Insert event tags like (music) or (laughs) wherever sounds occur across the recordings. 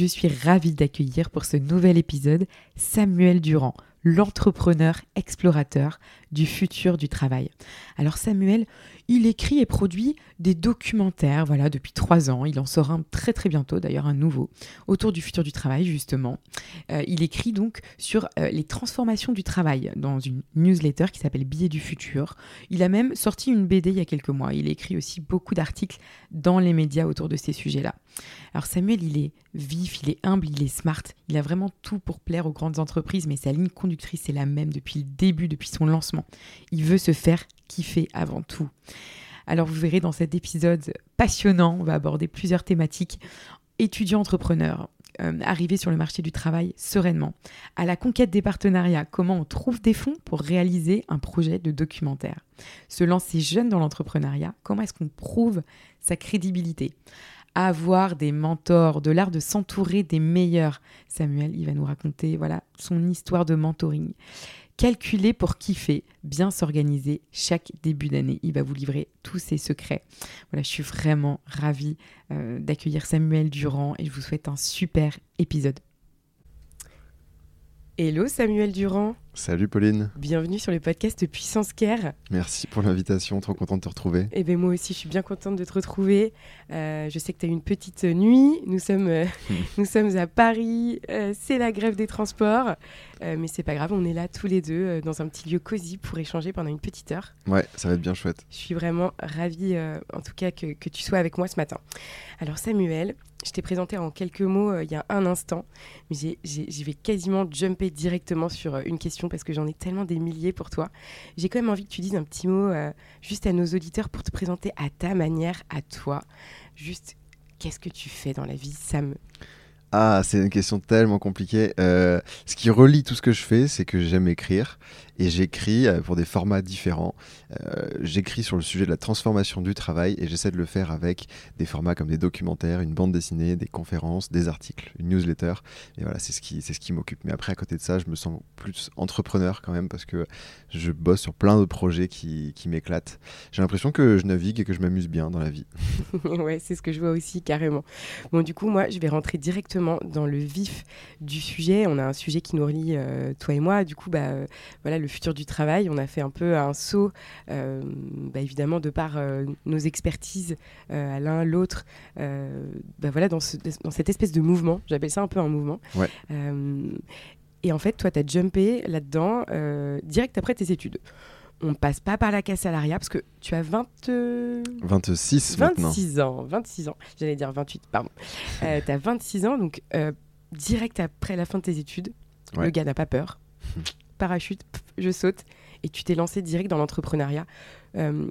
Je suis ravie d'accueillir pour ce nouvel épisode Samuel Durand, l'entrepreneur explorateur du futur du travail. Alors Samuel, il écrit et produit des documentaires, voilà, depuis trois ans. Il en sort un très très bientôt, d'ailleurs un nouveau, autour du futur du travail, justement. Euh, il écrit donc sur euh, les transformations du travail dans une newsletter qui s'appelle Billets du futur. Il a même sorti une BD il y a quelques mois. Il écrit aussi beaucoup d'articles dans les médias autour de ces sujets-là. Alors Samuel, il est vif, il est humble, il est smart. Il a vraiment tout pour plaire aux grandes entreprises, mais sa ligne conductrice est la même depuis le début, depuis son lancement. Il veut se faire kiffer avant tout. Alors vous verrez dans cet épisode passionnant, on va aborder plusieurs thématiques. Étudiants entrepreneurs, euh, arriver sur le marché du travail sereinement, à la conquête des partenariats, comment on trouve des fonds pour réaliser un projet de documentaire, se lancer jeune dans l'entrepreneuriat, comment est-ce qu'on prouve sa crédibilité, avoir des mentors, de l'art de s'entourer des meilleurs. Samuel, il va nous raconter voilà son histoire de mentoring calculer pour kiffer, bien s'organiser chaque début d'année. Il va vous livrer tous ses secrets. Voilà, je suis vraiment ravie euh, d'accueillir Samuel Durand et je vous souhaite un super épisode. Hello Samuel Durand. Salut Pauline. Bienvenue sur le podcast Puissance Care. Merci pour l'invitation, trop contente de te retrouver. Et eh bien moi aussi, je suis bien contente de te retrouver. Euh, je sais que tu as eu une petite nuit. Nous sommes, euh, (laughs) nous sommes à Paris. Euh, c'est la grève des transports. mais c'est pas grave, on est là tous les deux dans un petit lieu cosy pour échanger pendant une petite heure. Ouais, ça va être bien chouette. Je suis vraiment ravie, en tout cas, que, que, tu sois avec moi ce matin. Alors Samuel, je t'ai présenté en quelques mots il y a un instant, mais j'y vais quasiment jumper directement sur une question parce que j'en ai tellement des milliers pour toi. J'ai quand même envie que tu dises un petit mot euh, juste à nos auditeurs pour te présenter à ta manière, à toi. Juste, qu'est-ce que tu fais dans la vie, Sam? Ah, c'est une question tellement compliquée. Euh, ce qui relie tout ce que je fais, c'est que j'aime écrire et j'écris euh, pour des formats différents. Euh, j'écris sur le sujet de la transformation du travail et j'essaie de le faire avec des formats comme des documentaires, une bande dessinée, des conférences, des articles, une newsletter. Et voilà, c'est ce qui, ce qui m'occupe. Mais après, à côté de ça, je me sens plus entrepreneur quand même parce que je bosse sur plein de projets qui, qui m'éclatent. J'ai l'impression que je navigue et que je m'amuse bien dans la vie. (laughs) (laughs) ouais, c'est ce que je vois aussi carrément. Bon, du coup, moi, je vais rentrer directement dans le vif du sujet. On a un sujet qui nous relie, euh, toi et moi. Du coup, bah, voilà, futur du travail. On a fait un peu un saut, euh, bah, évidemment, de par euh, nos expertises euh, à l'un, l'autre, bah, voilà, dans, dans, cette espèce de mouvement. J'appelle ça un peu un mouvement. et en fait, toi, tu as jumpé là-dedans direct après tes études on passe pas par la casse salariale parce que tu as 20... 26 26 ans, 26 ans, j'allais dire 28, pardon. tu as 26 ans, donc direct après la fin de tes études, le gars n'a pas peur. (laughs) parachute, je saute. Et tu t'es lancé direct dans l'entrepreneuriat. Euh,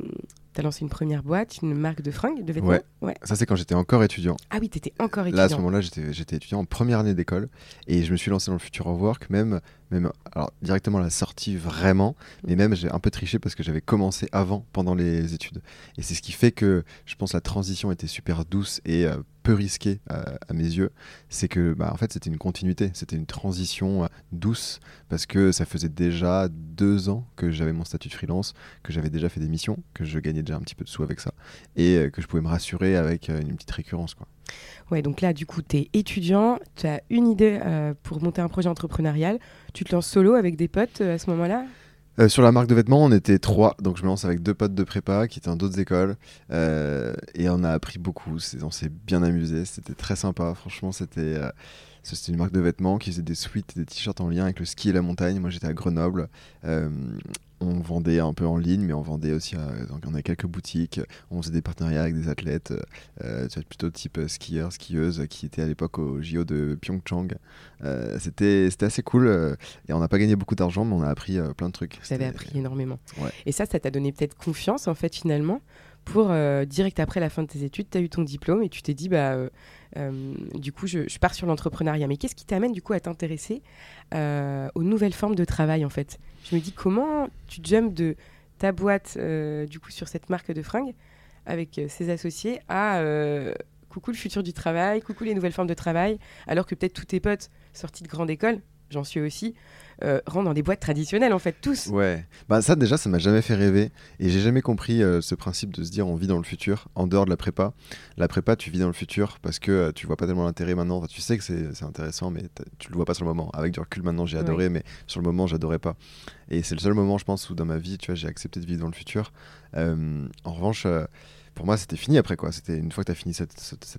tu as lancé une première boîte, une marque de fringues, de vêtements. Ouais. Ça, c'est quand j'étais encore étudiant. Ah oui, tu étais encore étudiant. Là, à ce moment-là, j'étais étudiant en première année d'école. Et je me suis lancé dans le Future of Work, même même alors directement la sortie vraiment, mais même j'ai un peu triché parce que j'avais commencé avant, pendant les études. Et c'est ce qui fait que je pense la transition était super douce et euh, peu risquée euh, à mes yeux. C'est que bah, en fait c'était une continuité, c'était une transition euh, douce parce que ça faisait déjà deux ans que j'avais mon statut de freelance, que j'avais déjà fait des missions, que je gagnais déjà un petit peu de sous avec ça et que je pouvais me rassurer avec une petite récurrence quoi. Ouais, donc là, du coup, tu es étudiant, tu as une idée euh, pour monter un projet entrepreneurial. Tu te lances solo avec des potes euh, à ce moment-là? Euh, sur la marque de vêtements, on était trois, donc je me lance avec deux potes de prépa qui étaient dans d'autres écoles, et on a appris beaucoup. On s'est bien amusé, c'était très sympa. Franchement, c'était c'était une marque de vêtements qui faisait des suites des t-shirts en lien avec le ski et la montagne. Moi, j'étais à Grenoble on vendait un peu en ligne, mais on vendait aussi, donc on avait quelques boutiques, on faisait des partenariats avec des athlètes, euh, plutôt type euh, skieurs, skieuses, qui étaient à l'époque au JO de Pyeongchang. Euh, c'était assez cool, euh, et on n'a pas gagné beaucoup d'argent, mais on a appris plein de trucs. Vous avez appris énormément. Et ça, ça t'a donné peut-être confiance, en fait, finalement pour direct après la fin de tes études, tu as eu ton diplôme et tu t'es dit, bah, du coup, je, je, pars sur l'entrepreneuriat. Mais qu'est-ce qui t'amène du coup à t'intéresser aux nouvelles formes de travail en fait? Je me dis, comment tu jumps de ta boîte, du coup, sur cette marque de fringues avec ses associés à coucou le futur du travail, coucou les nouvelles formes de travail, alors que peut-être tous tes potes sortis de grande école, j'en suis aussi, euh, rentrent dans des boîtes traditionnelles en fait, tous. Ouais, bah ça déjà ça m'a jamais fait rêver et j'ai jamais compris euh, ce principe de se dire on vit dans le futur en dehors de la prépa. La prépa tu vis dans le futur parce que euh, tu vois pas tellement l'intérêt maintenant, tu sais que c'est intéressant mais tu le vois pas sur le moment. Avec du recul maintenant j'ai adoré mais sur le moment j'adorais pas. Et c'est le seul moment je pense où dans ma vie tu vois j'ai accepté de vivre dans le futur. en revanche pour moi, c'était fini après quoi. C'était une fois que tu as fini cette,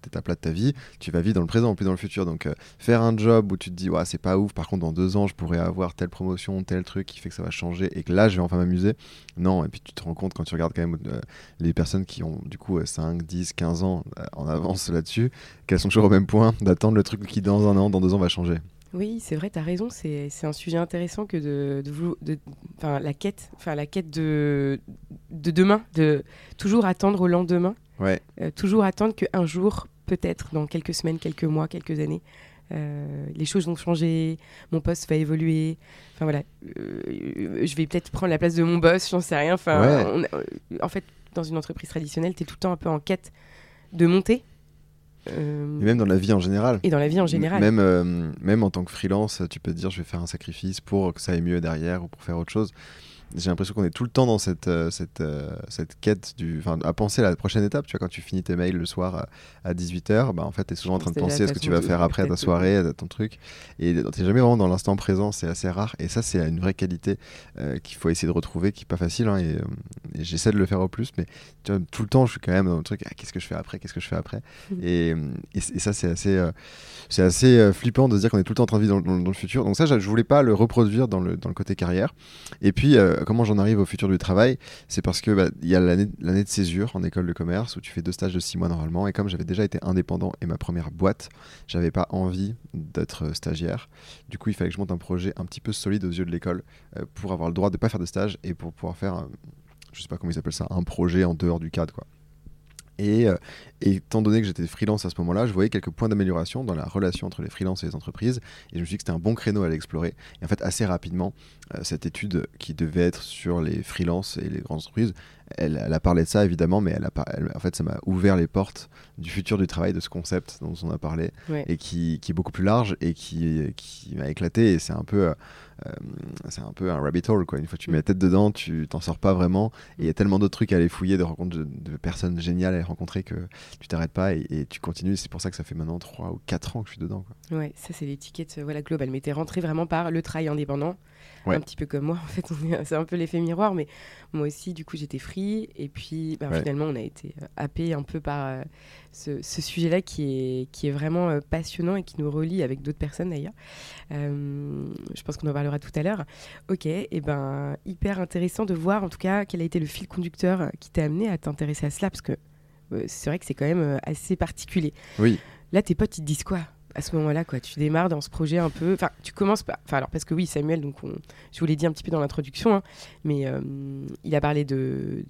étape-là de ta vie, tu vas vivre dans le présent, plus dans le futur. Donc, euh, faire un job où tu te dis, ouais, c'est pas ouf, par contre, dans deux ans, je pourrais avoir telle promotion, tel truc qui fait que ça va changer et que là, je vais enfin m'amuser. Non, et puis tu te rends compte quand tu regardes quand même euh, les personnes qui ont du coup 5, 10, 15 ans euh, en avance là-dessus, qu'elles sont toujours au même point d'attendre le truc qui dans un an, dans deux ans va changer. Oui, c'est vrai, tu as raison. C'est un sujet intéressant que de, de, la quête, enfin la quête de, de demain, de toujours attendre au lendemain. Ouais. Euh, toujours attendre qu'un jour, peut-être dans quelques semaines, quelques mois, quelques années, euh, les choses vont changer, mon poste va évoluer. Enfin voilà, euh, je vais peut-être prendre la place de mon boss, j'en sais rien. Enfin, en fait, dans une entreprise traditionnelle, tu es tout le temps un peu en quête de monter euh, et même dans la vie en général. Et dans la vie en général. Même, euh, même en tant que freelance, tu peux te dire je vais faire un sacrifice pour que ça aille mieux derrière ou pour faire autre chose j'ai l'impression qu'on est tout le temps dans cette, euh, cette, euh, cette quête du, à penser à la prochaine étape. Tu vois, quand tu finis tes mails le soir à, 18h, bah, en fait, tu es souvent en train de penser à ce que tu vas faire après ta soirée, à ton truc. Et tu n'es jamais vraiment dans l'instant présent, c'est assez rare. Et ça, c'est une vraie qualité euh, qu'il faut essayer de retrouver, qui n'est pas facile. Hein, et, j'essaie de le faire au plus, mais tu vois, tout le temps, je suis quand même dans le truc, ah, qu'est-ce que je fais après, qu'est-ce que je fais après? Mmh. Et, et, ça, c'est assez, c'est assez flippant de se dire qu'on est tout le temps en train de vivre dans, le futur. Donc ça, je voulais pas le reproduire dans le, dans le côté carrière. Et puis, comment j'en arrive au futur du travail C'est parce que bah, il y a l'année de césure en école de commerce où tu fais deux stages de six mois normalement. Et comme j'avais déjà été indépendant et ma première boîte, j'avais pas envie d'être stagiaire. Du coup, il fallait que je monte un projet un petit peu solide aux yeux de l'école euh, pour avoir le droit de pas faire de stage et pour pouvoir faire, je sais pas comment ils appellent ça, un projet en dehors du cadre quoi. Euh, et, étant donné que j'étais freelance à ce moment-là, je voyais quelques points d'amélioration dans la relation entre les freelances et les entreprises. Et je me suis dit que c'était un bon créneau à l'explorer. Et en fait, assez rapidement, euh, cette étude qui devait être sur les freelances et les grandes entreprises, elle, a parlé de ça évidemment, mais elle a, en fait, ça m'a ouvert les portes du futur du travail, de ce concept dont on a parlé, et qui, est beaucoup plus large et qui, qui m'a éclaté. Et c'est un peu. Euh, c'est un peu un rabbit hole quoi. Une fois que tu mets la tête dedans, tu t'en sors pas vraiment. Et il y a tellement d'autres trucs à aller fouiller, de rencontres de, personnes géniales à aller rencontrer que tu t'arrêtes pas et, tu continues. C'est pour ça que ça fait maintenant 3 ou 4 ans que je suis dedans. Quoi. Ouais, ça c'est l'étiquette voilà, globale. Mais t'es rentré vraiment par le travail indépendant un petit peu comme moi. En fait, (laughs) c'est un peu l'effet miroir, mais moi aussi, du coup, j'étais free. Et puis, ben, finalement, on a été euh, happé un peu par euh, ce, sujet-là qui est, qui est vraiment euh, passionnant et qui nous relie avec d'autres personnes d'ailleurs. je pense qu'on en parlera tout à l'heure. Ok, et ben, hyper intéressant de voir en tout cas quel a été le fil conducteur qui t'a amené à t'intéresser à cela, parce que c'est vrai que c'est quand même assez particulier. Oui. Là, tes potes, ils te disent quoi? À ce moment-là, quoi. Tu démarres dans ce projet un peu. Enfin, tu commences pas. Enfin, alors parce que oui, Samuel, donc je vous l'ai dit un petit peu dans l'introduction, hein, mais euh, il a parlé de,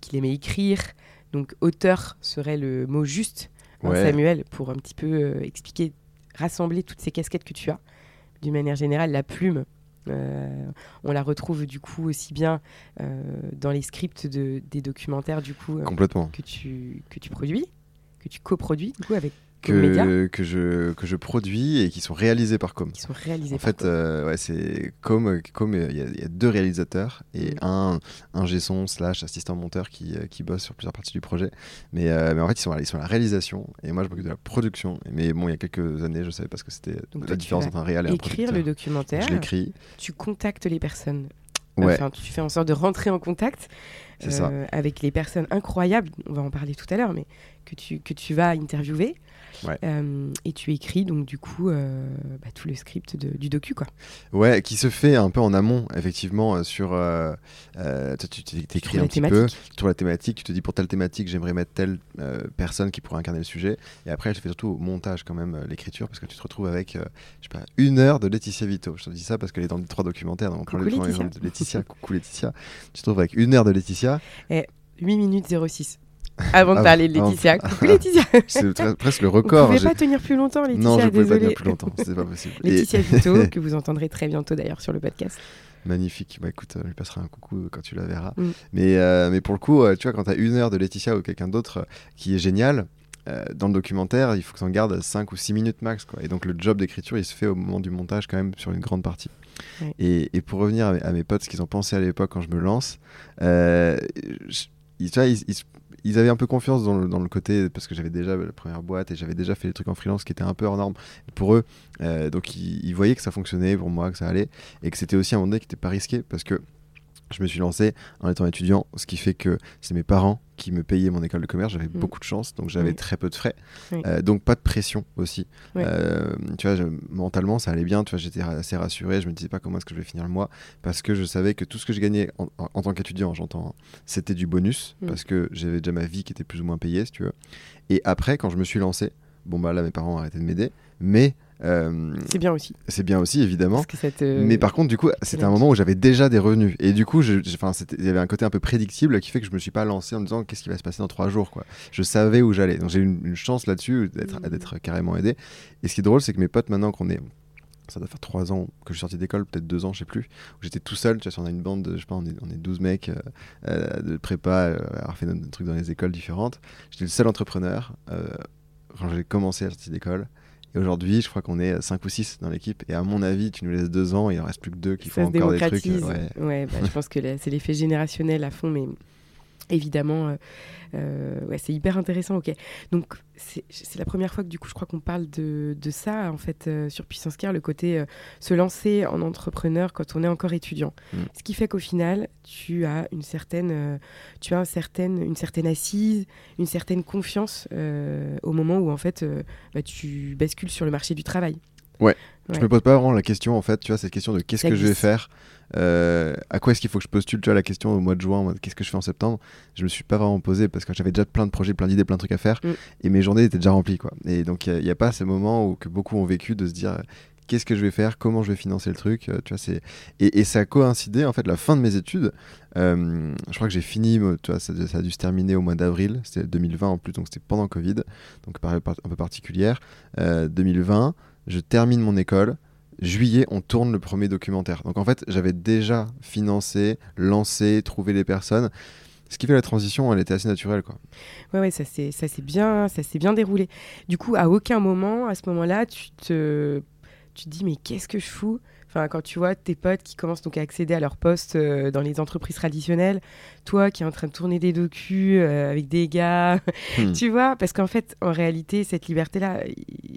qu'il aimait écrire. Donc, auteur serait le mot juste, hein, Samuel, pour un petit peu euh, expliquer, rassembler toutes ces casquettes que tu as. D'une manière générale, la plume. Euh, on la retrouve du coup aussi bien dans les scripts de, des documentaires du coup Complètement. que tu que tu produis, que tu coproduis du coup avec que, que, je, que je produis et qui sont réalisés par Com. Qui sont réalisés en fait, euh, ouais, c'est Com. Com il y, a deux réalisateurs et mm. un, un son slash assistant monteur qui, euh, qui bosse sur plusieurs parties du projet. Mais, euh, mais en fait, ils sont, ils sont à la réalisation et moi, je m'occupe de la production. Mais bon, il y a quelques années, je savais pas ce que c'était la différence entre un réal et un producteur. Écrire le documentaire. Je l'écris. Tu contactes les personnes. Ouais. Enfin, tu fais en sorte de rentrer en contact avec les personnes incroyables, on va en parler tout à l'heure, mais que tu, que tu vas interviewer. Euh, et tu écris donc du coup euh, bah, tout le script du docu quoi. Ouais, qui se fait un peu en amont effectivement euh, sur. tu t'écris un petit peu sur la thématique. Tu te dis pour telle thématique j'aimerais mettre telle personne qui pourrait incarner le sujet. Et après je fais surtout au montage quand même l'écriture parce que tu te retrouves avec je sais pas une heure de Laetitia Vito. Je te dis ça parce qu'elle est dans les trois documentaires. Donc coucou Laetitia. Laetitia, coucou Laetitia. Tu te retrouves avec une heure de Laetitia. Et 8 minutes 06 avant de parler de Laetitia. Coucou Laetitia. (laughs) c'est presque le record. Vous ne pouvez pas tenir plus longtemps, Laetitia. Non, je ne pouvais pas tenir plus longtemps. C'est pas possible. (laughs) Laetitia Vito, (laughs) que vous entendrez très bientôt d'ailleurs sur le podcast. Magnifique. Bah écoute, on lui passera un coucou quand tu la verras. Mm. Mais, euh, mais pour le coup, euh, tu vois, quand tu as une heure de Laetitia ou quelqu'un d'autre euh, qui est génial, dans le documentaire, il faut que tu en gardes 5 ou 6 minutes max. Quoi. Et donc le job d'écriture, il se fait au moment du montage quand même sur une grande partie. Et, et, pour revenir à mes, potes, ce qu'ils ont pensé à l'époque quand je me lance, ils, ils, avaient un peu confiance dans le, côté, parce que j'avais déjà la première boîte et j'avais déjà fait des trucs en freelance qui étaient un peu hors normes pour eux. Euh, donc ils, voyaient que ça fonctionnait pour moi, que ça allait, et que c'était aussi un moment donné qui n'était pas risqué, parce que je me suis lancé en étant étudiant, ce qui fait que c'est mes parents qui me payaient mon école de commerce. J'avais mm. beaucoup de chance, donc j'avais très peu de frais. Euh, donc pas de pression aussi. Euh, tu vois, mentalement, ça allait bien. Tu vois, j'étais assez rassuré. Je me disais pas comment est-ce que je vais finir le mois parce que je savais que tout ce que je gagnais en, tant qu'étudiant, j'entends, c'était du bonus mm. parce que j'avais déjà ma vie qui était plus ou moins payée, si tu veux. Et après, quand je me suis lancé, bon bah là, mes parents ont arrêté de m'aider, mais euh, c'est bien aussi. C'est bien aussi, évidemment. Mais par contre, du coup, c'était un moment où j'avais déjà des revenus. Et du coup, il y avait un côté un peu prédictible qui fait que je me suis pas lancé en me disant qu'est-ce qui va se passer dans trois jours. Quoi. Je savais où j'allais. Donc j'ai eu une, chance là-dessus d'être mmh. carrément aidé. Et ce qui est drôle, c'est que mes potes, maintenant qu'on est ça doit faire trois ans que je suis sorti d'école, peut-être deux ans, je sais plus, où j'étais tout seul, tu vois, on a une bande, de, je sais pas, on est, on est 12 mecs euh, euh, de prépa, à avoir fait des trucs dans les écoles différentes. J'étais le seul entrepreneur quand j'ai commencé à sortir d'école. Et aujourd'hui, je crois qu'on est 5 ou 6 dans l'équipe. Et à mon avis, tu nous laisses deux ans, il en reste plus que deux qui font encore des trucs. Ouais, bah, je pense que c'est l'effet générationnel à fond, mais évidemment, euh, euh, ouais, c'est hyper intéressant. Ok, donc c'est la première fois que du coup, je crois qu'on parle de, de, ça en fait euh, sur Puissance Care, le côté se lancer en entrepreneur quand on est encore étudiant. Mm. Ce qui fait qu'au final, tu as une certaine, tu as une certaine, une certaine assise, une certaine confiance au moment où en fait, bah, tu bascules sur le marché du travail. Ouais. Je me pose pas vraiment la question en fait, tu vois, cette question de qu'est-ce que je vais faire, euh, à quoi est-ce qu'il faut que je postule, tu vois, la question au mois de juin, qu'est-ce que je fais en septembre, je me suis pas vraiment posé parce que j'avais déjà plein de projets, plein d'idées, plein de trucs à faire mm. et mes journées étaient déjà remplies quoi. Et donc il n'y a, pas ce moment où que beaucoup ont vécu de se dire qu'est-ce que je vais faire, comment je vais financer le truc, euh, tu vois, c'est et, ça a coïncidé en fait la fin de mes études. Euh, je crois que j'ai fini, tu vois, ça, a dû se terminer au mois d'avril, c'était 2020 en plus, donc c'était pendant Covid, donc période un peu particulière. 2020 je termine mon école. Juillet, on tourne le premier documentaire. Donc en fait, j'avais déjà financé, lancé, trouvé les personnes. Ce qui fait la transition, elle était assez naturelle, quoi. Ouais, ouais, ça s'est, bien, ça bien déroulé. Du coup, à aucun moment, à ce moment-là, tu te, tu te dis mais qu'est-ce que je fous? Enfin, quand tu vois tes potes qui commencent donc à accéder à leur poste euh, dans les entreprises traditionnelles, toi qui es en train de tourner des docus euh, avec des gars, (laughs) hmm. tu vois, parce qu'en fait, en réalité, cette liberté-là,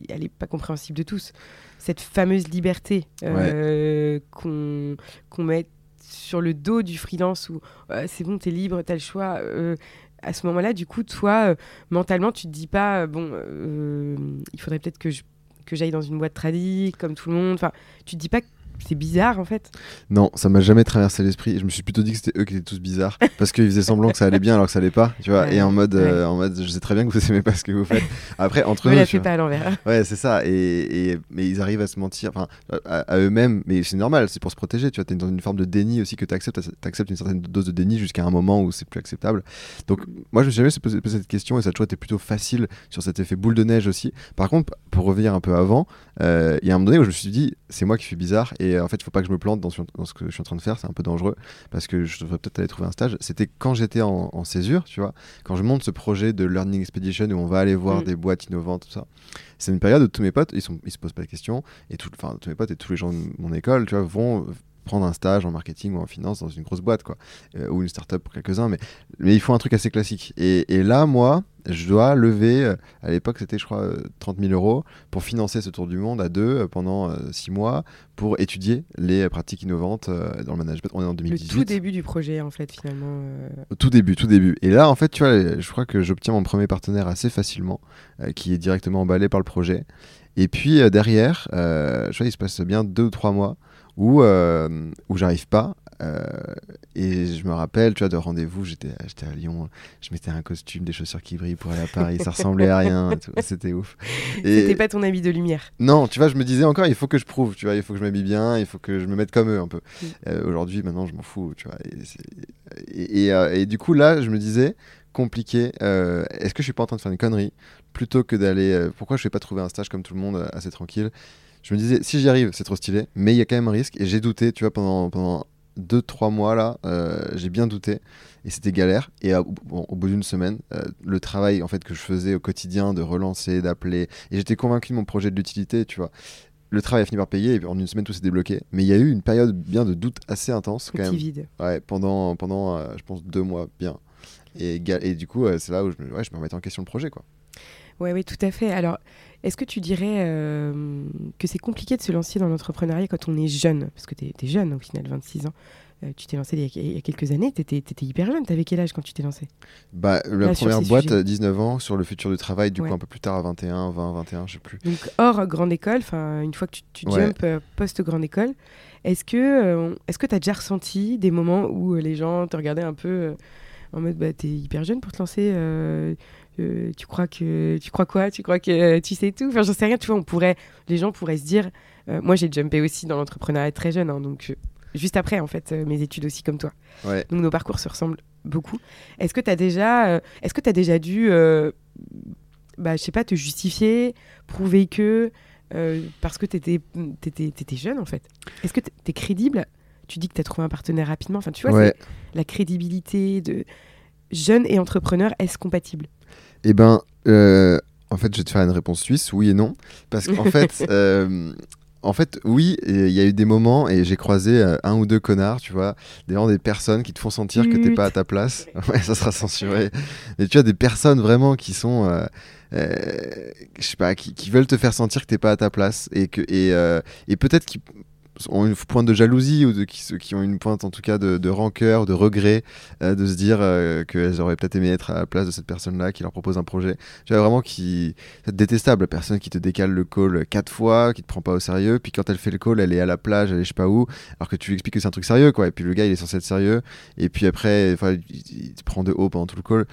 elle n'est pas compréhensible de tous. Cette fameuse liberté euh, qu'on met sur le dos du freelance où c'est bon, tu es libre, tu as le choix à ce moment-là, du coup, toi, mentalement, tu te dis pas, bon, il faudrait peut-être que je que j'aille dans une boîte tradie comme tout le monde. Enfin, tu te dis pas que c'est bizarre en fait. Non, ça m'a jamais traversé l'esprit. Je me suis plutôt dit que c'était eux qui étaient tous bizarres (laughs) parce qu'ils faisaient semblant que ça allait bien alors que ça allait pas, tu vois. et en mode, euh, en mode, je sais très bien que vous aimez pas ce que vous faites. Après, entre (laughs) eux, la fais pas à l'envers. (laughs) Ouais, c'est ça. Et, mais ils arrivent à se mentir, enfin, à, eux-mêmes. Mais c'est normal, c'est pour se protéger. Tu vois, t'es dans une forme de déni aussi que tu acceptes. acceptes une certaine dose de déni jusqu'à un moment où c'est plus acceptable. Donc, moi, je me suis jamais posé, cette question et ça a toujours été plutôt facile sur cet effet boule de neige aussi. Par contre, pour revenir un peu avant, euh, il y a un moment donné où je me suis dit, c'est moi qui suis bizarre et en fait, il faut pas que je me plante dans, ce que je suis en train de faire, c'est un peu dangereux parce que je devrais peut-être aller trouver un stage. C'était quand j'étais en, césure, tu vois, quand je monte ce projet de Learning Expedition où on va aller voir mm. des boîtes innovantes, tout ça. C'est une période où tous mes potes, ils, sont, ils se posent pas de questions et tout, enfin, tous mes potes et tous les gens de mon école, tu vois, vont prendre un stage en marketing ou en finance dans une grosse boîte, quoi, euh, ou une startup pour quelques-uns, mais, mais il faut un truc assez classique. Et, et là, moi, je dois lever, euh, à l'époque c'était je crois 30 euh, 000 euros, pour financer ce tour du monde à deux pendant six mois, pour étudier les pratiques innovantes dans le management. On est en 2018. Le tout début du projet en fait finalement. Au tout début, tout début. Et là en fait tu vois, je crois que j'obtiens mon premier partenaire assez facilement, qui est directement emballé par le projet. Et puis derrière, je crois il se passe bien deux ou trois mois où, euh, où j'arrive pas et je me rappelle, tu vois, de rendez-vous, j'étais à Lyon, je mettais un costume, des chaussures qui brillent pour aller à Paris, ça ressemblait à rien, c'était ouf. C'était pas ton habit de lumière. Non, tu vois, je me disais encore, il faut que je prouve, tu vois, il faut que je m'habille bien, il faut que je me mette comme eux un peu. Mm. Aujourd'hui, maintenant, je m'en fous, tu vois. Et, et, du coup, là, je me disais, compliqué. Euh, est-ce que je suis pas en train de faire une connerie plutôt que d'aller euh, Pourquoi je vais pas trouver un stage comme tout le monde euh, assez tranquille Je me disais si j'y arrive, c'est trop stylé, mais il y a quand même un risque et j'ai douté. Tu vois, pendant pendant deux trois mois là, j'ai bien douté et c'était galère. Et au bout d'une semaine, le travail en fait que je faisais au quotidien de relancer, d'appeler, et j'étais convaincu de mon projet de l'utilité, tu vois le travail a fini par payer et en une semaine tout s'est débloqué. Mais il y a eu une période bien de doute assez intense quand même. vide. Ouais, pendant, pendant je pense deux mois bien. Et, et du coup, euh, c'est là où je me, ouais, je me remettais en question le projet. Quoi. Ouais, oui, tout à fait. Alors, est-ce que tu dirais euh, que c'est compliqué de se lancer dans l'entrepreneuriat quand on est jeune? Parce que tu es, jeune au final, 26 ans. Euh, tu t'es lancé il y, a, quelques années, tu étais, hyper jeune. Tu avais quel âge quand tu t'es lancé? Bah, La première boîte, 19 ans, sur le futur du travail, du coup un peu plus tard à 21, 20, 21, je sais plus. Donc hors grande école, une fois que tu, tu jump post-grande école, est-ce que est-ce que tu as déjà ressenti des moments où les gens te regardaient un peu en mode bah, t'es hyper jeune pour te lancer. Euh, euh, tu crois que tu crois quoi? Tu crois que tu sais tout? Enfin, j'en sais rien. Tu vois, on pourrait, les gens pourraient se dire. Euh, moi, j'ai jumpé aussi dans l'entrepreneuriat très jeune, hein, donc juste après en fait mes études aussi comme toi. Ouais. Donc nos parcours se ressemblent beaucoup. Est-ce que tu as déjà, est-ce que tu déjà dû, bah, je sais pas, te justifier, prouver que parce que tu étais, étais, jeune en fait? Est-ce que tu es crédible? Tu dis que tu as trouvé un partenaire rapidement. Enfin, tu vois, la crédibilité de jeune et entrepreneur, est-ce compatible? Eh ben, euh, en fait, je vais te faire une réponse suisse, oui et non. Parce qu'en (laughs) fait, euh, en fait, oui, il y a eu des moments et j'ai croisé euh, un ou deux connards, tu vois, des, des personnes qui te font sentir que t'es pas à ta place. (laughs) ouais, ça sera censuré. Mais tu as des personnes vraiment qui sont, je sais pas, qui, veulent te faire sentir que t'es pas à ta place et que et, et peut-être qu'ils ont une pointe de jalousie ou de, qui, qui ont une pointe en tout cas de, de rancœur, de regret, euh, de se dire euh, qu'elles auraient peut-être aimé être à la place de cette personne-là qui leur propose un projet. Tu vraiment qui c'est détestable, personne qui te décale le call quatre fois, qui te prend pas au sérieux, puis quand elle fait le call, elle est à la plage, elle est je sais pas où, alors que tu lui expliques que c'est un truc sérieux quoi. Et puis le gars il est censé être sérieux, et puis après, il, il te prend de haut pendant tout le call.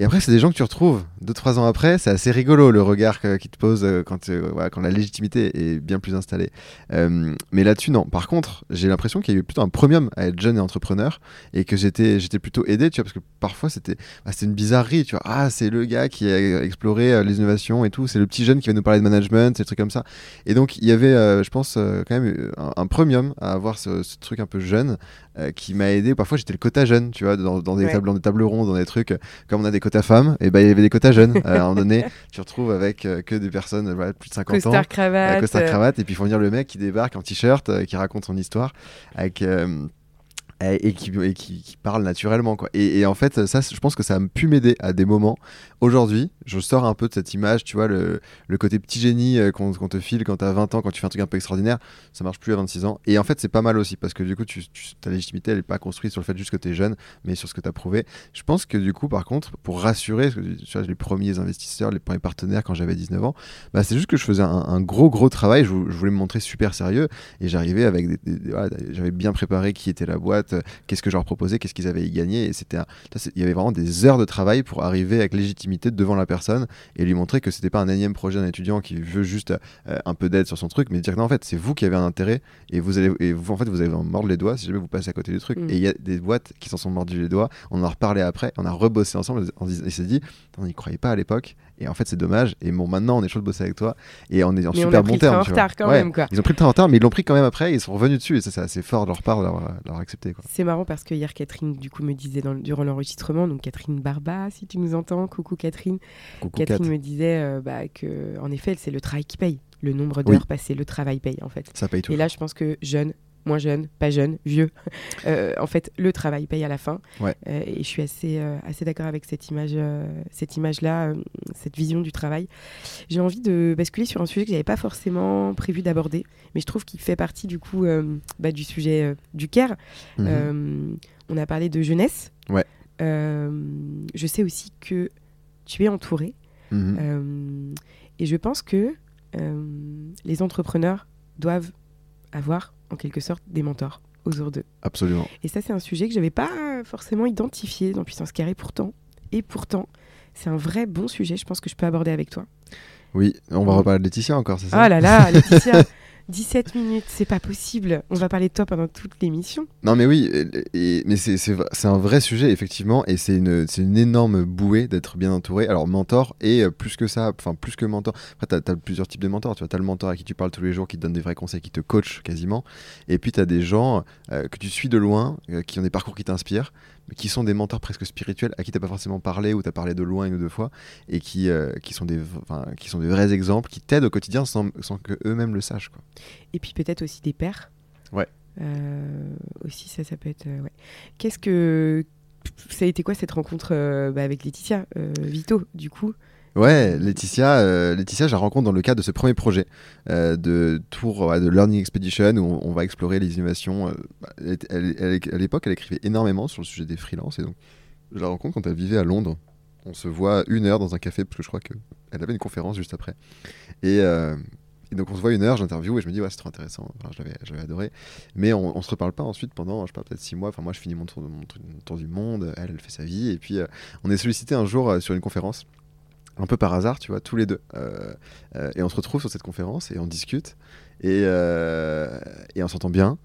Et après, c'est des gens que tu retrouves deux, trois ans après. C'est assez rigolo le regard qu'ils te posent euh, quand, euh, quand la légitimité est bien plus installée. Euh, mais là-dessus, non. Par contre, j'ai l'impression qu'il y a eu plutôt un premium à être jeune et entrepreneur et que j'étais, plutôt aidé, tu vois, parce que parfois c'était, bah, c'était une bizarrerie, tu vois. Ah, c'est le gars qui a exploré les innovations et tout. C'est le petit jeune qui va nous parler de management, c'est des trucs comme ça. Et donc, il y avait, je pense, quand même un, premium à avoir ce, truc un peu jeune qui m'a aidé. Parfois, j'étais le quota jeune, tu vois, dans, des, tables, dans des tables rondes, dans des trucs, comme on a des quotas femmes, et ben il y avait des quotas jeunes. à un moment donné, (laughs) tu retrouves avec euh, que des personnes voilà, plus de 50 costard, ans, cravate, costard cravate, et puis il faut venir le mec qui débarque en t-shirt, euh, qui raconte son histoire avec et, qui, parle naturellement quoi. Et, en fait ça je pense que ça a pu m'aider à des moments. Aujourd'hui je sors un peu de cette image tu vois le, le côté petit génie euh, qu'on te file quand t'as 20 ans quand tu fais un truc un peu extraordinaire ça marche plus à 26 ans. Et en fait c'est pas mal aussi parce que du coup tu, ta légitimité elle est pas construite sur le fait juste que t'es jeune mais sur ce que t'as prouvé. Je pense que du coup par contre pour rassurer tu vois, les premiers investisseurs les premiers partenaires quand j'avais 19 ans bah, c'est juste que je faisais un, gros gros travail. Je, voulais me montrer super sérieux. Et j'arrivais avec des, j'avais bien préparé qui était la boîte euh, qu'est-ce que je leur proposais, qu'est-ce qu'ils avaient y gagné. Et c'était, il y avait vraiment des heures de travail pour arriver avec légitimité devant la personne et lui montrer que c'était pas un énième projet d'un étudiant qui veut juste euh, un peu d'aide sur son truc, mais dire que non, en fait, c'est vous qui avez un intérêt et vous allez, et vous, en fait, vous allez en mordre les doigts si jamais vous passez à côté du truc. Mm. Et il y a des boîtes qui s'en sont mordues les doigts. On en a reparlé après, on a rebossé ensemble. et s'est dit, on n'y croyait pas à l'époque. Et en fait, c'est dommage. Et bon, maintenant, on est chaud de bosser avec toi. Et on est en super bon terme. Ils ont pris le train en retard quand même. Quoi. Ils ont pris le train en retard, mais ils l'ont pris quand même après. Et ils sont revenus dessus. Et ça, c'est assez fort de leur part de leur, accepter. C'est marrant parce que hier, Catherine, du coup, me disait dans, durant l'enregistrement, donc Catherine Barba, si tu nous entends, coucou Catherine. Catherine me disait euh, bah, que, en effet, c'est le travail qui paye. Le nombre d'heures passées, le travail paye en fait. Ça paye tout. Et là, je pense que jeune, moins jeune, pas jeune, vieux. (laughs) Euh, en fait, le travail paye à la fin. Euh, et je suis assez, euh, assez d'accord avec cette image, cette image-là, cette vision du travail. J'ai envie de basculer sur un sujet que j'avais pas forcément prévu d'aborder, mais je trouve qu'il fait partie du coup bah, du sujet du care. Mhm. on a parlé de jeunesse. Ouais. je sais aussi que tu es entouré. Mhm. et je pense que les entrepreneurs doivent avoir en quelque sorte des mentors. autour d'eux. Absolument. Et ça, c'est un sujet que je n'avais pas forcément identifié dans Puissance Carrée pourtant. Et pourtant, c'est un vrai bon sujet, je pense que je peux aborder avec toi. Oui, on va reparler de Laetitia encore, c'est ça? Ah là là, Laetitia (laughs) 17 minutes, c'est pas possible. On va parler de toi pendant toute l'émission. Non, mais oui, mais c'est un vrai sujet, effectivement, et c'est une, une énorme bouée d'être bien entouré. Alors, mentor, et euh, plus que ça, enfin, plus que mentor. Après, tu plusieurs types de mentors. Tu vois, as le mentor à qui tu parles tous les jours, qui te donne des vrais conseils, qui te coach quasiment. Et puis, tu as des gens euh, que tu suis de loin, euh, qui ont des parcours qui t'inspirent, qui sont des mentors presque spirituels à qui tu pas forcément parlé ou tu as parlé de loin une ou deux fois et qui, euh, qui, sont, des, qui sont des vrais exemples qui t'aident au quotidien sans, sans qu'eux-mêmes le sachent. Quoi. Et puis peut-être aussi des pères. Ouais. Euh, aussi, ça, ça peut être. Euh, ouais. Qu'est-ce que. Ça a été quoi cette rencontre bah, avec Laetitia Vito, du coup? Ouais, Laetitia, euh, Laetitia, je la rencontre dans le cadre de ce premier projet euh, de tour de Learning Expedition où on, va explorer les innovations. Euh, bah, à l'époque, elle écrivait énormément sur le sujet des freelances et donc je la rencontre quand elle vivait à Londres. On se voit une heure dans un café parce que je crois qu'elle avait une conférence juste après. Et, donc on se voit une heure, j'interview et je me dis ouais c'est trop intéressant. Enfin, j'avais adoré. Mais on, on se reparle pas ensuite pendant je sais pas peut-être six mois. Enfin moi je finis mon tour, mon tour du monde, elle elle fait sa vie et puis on est sollicité un jour sur une conférence un peu par hasard, tu vois, tous les deux. Euh, euh, et on se retrouve sur cette conférence et on discute et, euh, et on s'entend bien.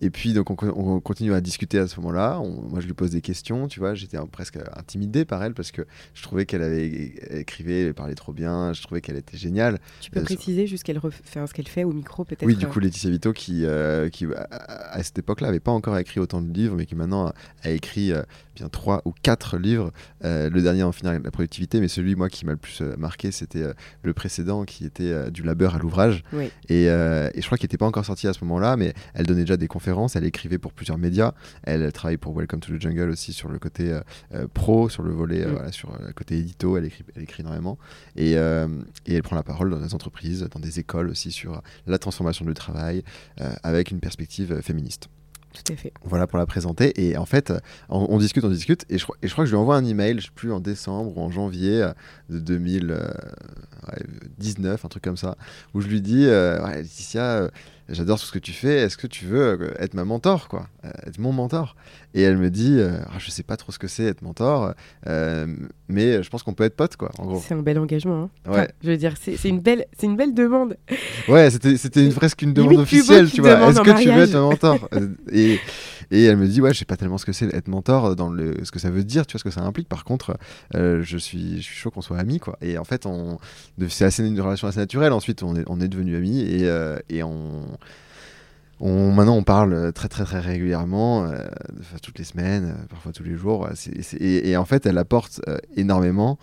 Et puis, donc, on, continue à discuter à ce moment-là. Moi, je lui pose des questions, tu vois. J'étais presque intimidé par elle parce que je trouvais qu'elle avait écrivé, elle parlait trop bien. Je trouvais qu'elle était géniale. Tu peux euh, préciser juste qu'elle ce qu'elle fait au micro, peut-être Oui, du coup, Laetitia Vito, qui, euh, qui à cette époque-là, n'avait pas encore écrit autant de livres, mais qui maintenant a, écrit euh, bien trois ou quatre livres. le dernier en finir la productivité, mais celui, moi, qui m'a le plus marqué, c'était le précédent, qui était du labeur à l'ouvrage. Et, et, je crois qu'il n'était pas encore sorti à ce moment-là, mais elle donnait déjà des conférences elle écrivait pour plusieurs médias. Elle, travaille pour Welcome to the Jungle aussi sur le côté euh, euh, pro, sur le volet, euh, mm. voilà, sur le côté édito. Elle écrit, elle écrit énormément. Et, et, elle prend la parole dans des entreprises, dans des écoles aussi sur la transformation du travail avec une perspective féministe. Tout à fait. Voilà pour la présenter. Et en fait, on, discute, on discute. Et je, et je, crois que je lui envoie un email, je sais plus, en décembre ou en janvier de 2019, un truc comme ça, où je lui dis ouais, Laetitia, j'adore tout ce que tu fais, est-ce que tu veux euh, être ma mentor, quoi, euh, être mon mentor? Et elle me dit, euh, ah, je sais pas trop ce que c'est être mentor, mais je pense qu'on peut être pote, quoi, en gros. C'est un bel engagement. Hein. Ouais. je veux dire, c'est une belle, une belle demande. Ouais, c'était presque une demande officielle, tu vois. Est-ce que tu veux être ma mentor? (laughs) Et, et elle me dit, ouais, je sais pas tellement ce que c'est être mentor, dans le, ce que ça veut dire, tu vois, ce que ça implique. Par contre, je suis, je suis chaud qu'on soit amis, quoi. Et en fait, on, c'est assez une relation assez naturelle. Ensuite, on est, on est devenus amis et, et on maintenant, on parle très très très régulièrement, euh, toutes les semaines, euh, parfois tous les jours. et, en fait, elle apporte euh, énormément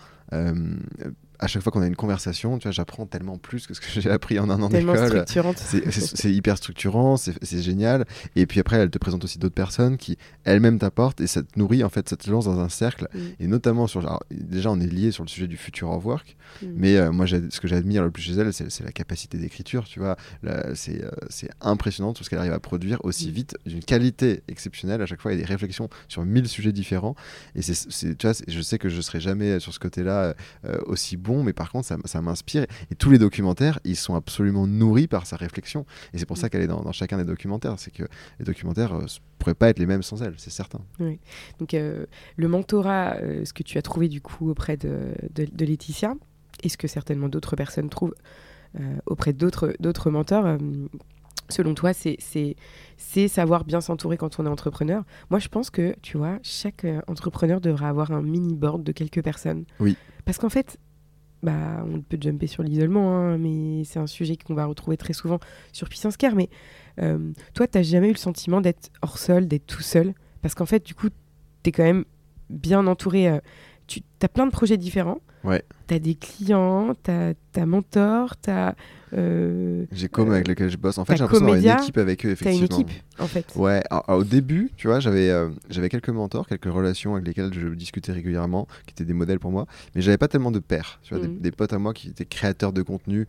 à chaque fois qu'on a une conversation, tu vois, j'apprends tellement plus que ce que (laughs) j'ai appris en un an d'école. C'est hyper structurant, c'est génial. Et puis après, elle te présente aussi d'autres personnes qui elles-mêmes t'apportent et ça te nourrit, en fait, ça te lance dans un cercle. Mm. Et notamment sur. déjà, on est lié sur le sujet du future of work, mm. mais euh, moi, ce que j'admire le plus chez elle, c'est la capacité d'écriture, tu vois. Euh, c'est impressionnant tout ce qu'elle arrive à produire aussi mm. vite, d'une qualité exceptionnelle. À chaque fois, il y a des réflexions sur mille sujets différents. Et c'est, tu vois, je sais que je serai jamais sur ce côté-là euh, aussi bon, mais par contre, ça, m'inspire. Et tous les documentaires, ils sont absolument nourris par sa réflexion. Et c'est pour ça mm. qu'elle est dans, chacun des documentaires. C'est que les documentaires ne euh, pourraient pas être les mêmes sans elle, c'est certain. Oui. Donc, euh, le mentorat, euh, ce que tu as trouvé du coup auprès de, de, Laetitia, et ce que certainement d'autres personnes trouvent auprès d'autres mentors, selon toi, c'est savoir bien s'entourer quand on est entrepreneur? Moi, je pense que, tu vois, chaque entrepreneur devrait avoir un mini-board de quelques personnes. Oui. Parce qu'en fait, bah, on peut jumper sur l'isolement, hein, mais c'est un sujet qu'on va retrouver très souvent sur Puissance Care. Mais euh, toi, tu n'as jamais eu le sentiment d'être hors sol, d'être tout seul? Parce qu'en fait, du coup, tu es quand même bien entouré. Euh, tu as plein de projets différents. Ouais. Tu as des clients, tu as, as mentor, tu as euh, j'ai comme avec lequel je bosse. En fait, j'ai l'impression d'avoir une équipe avec eux, effectivement. T'as une équipe, en fait. Ouais, au début, tu vois, j'avais euh, j'avais quelques mentors, quelques relations avec lesquelles je discutais régulièrement, qui étaient des modèles pour moi, mais j'avais pas tellement de pairs. Tu vois, des, mm. potes à moi qui étaient créateurs de contenu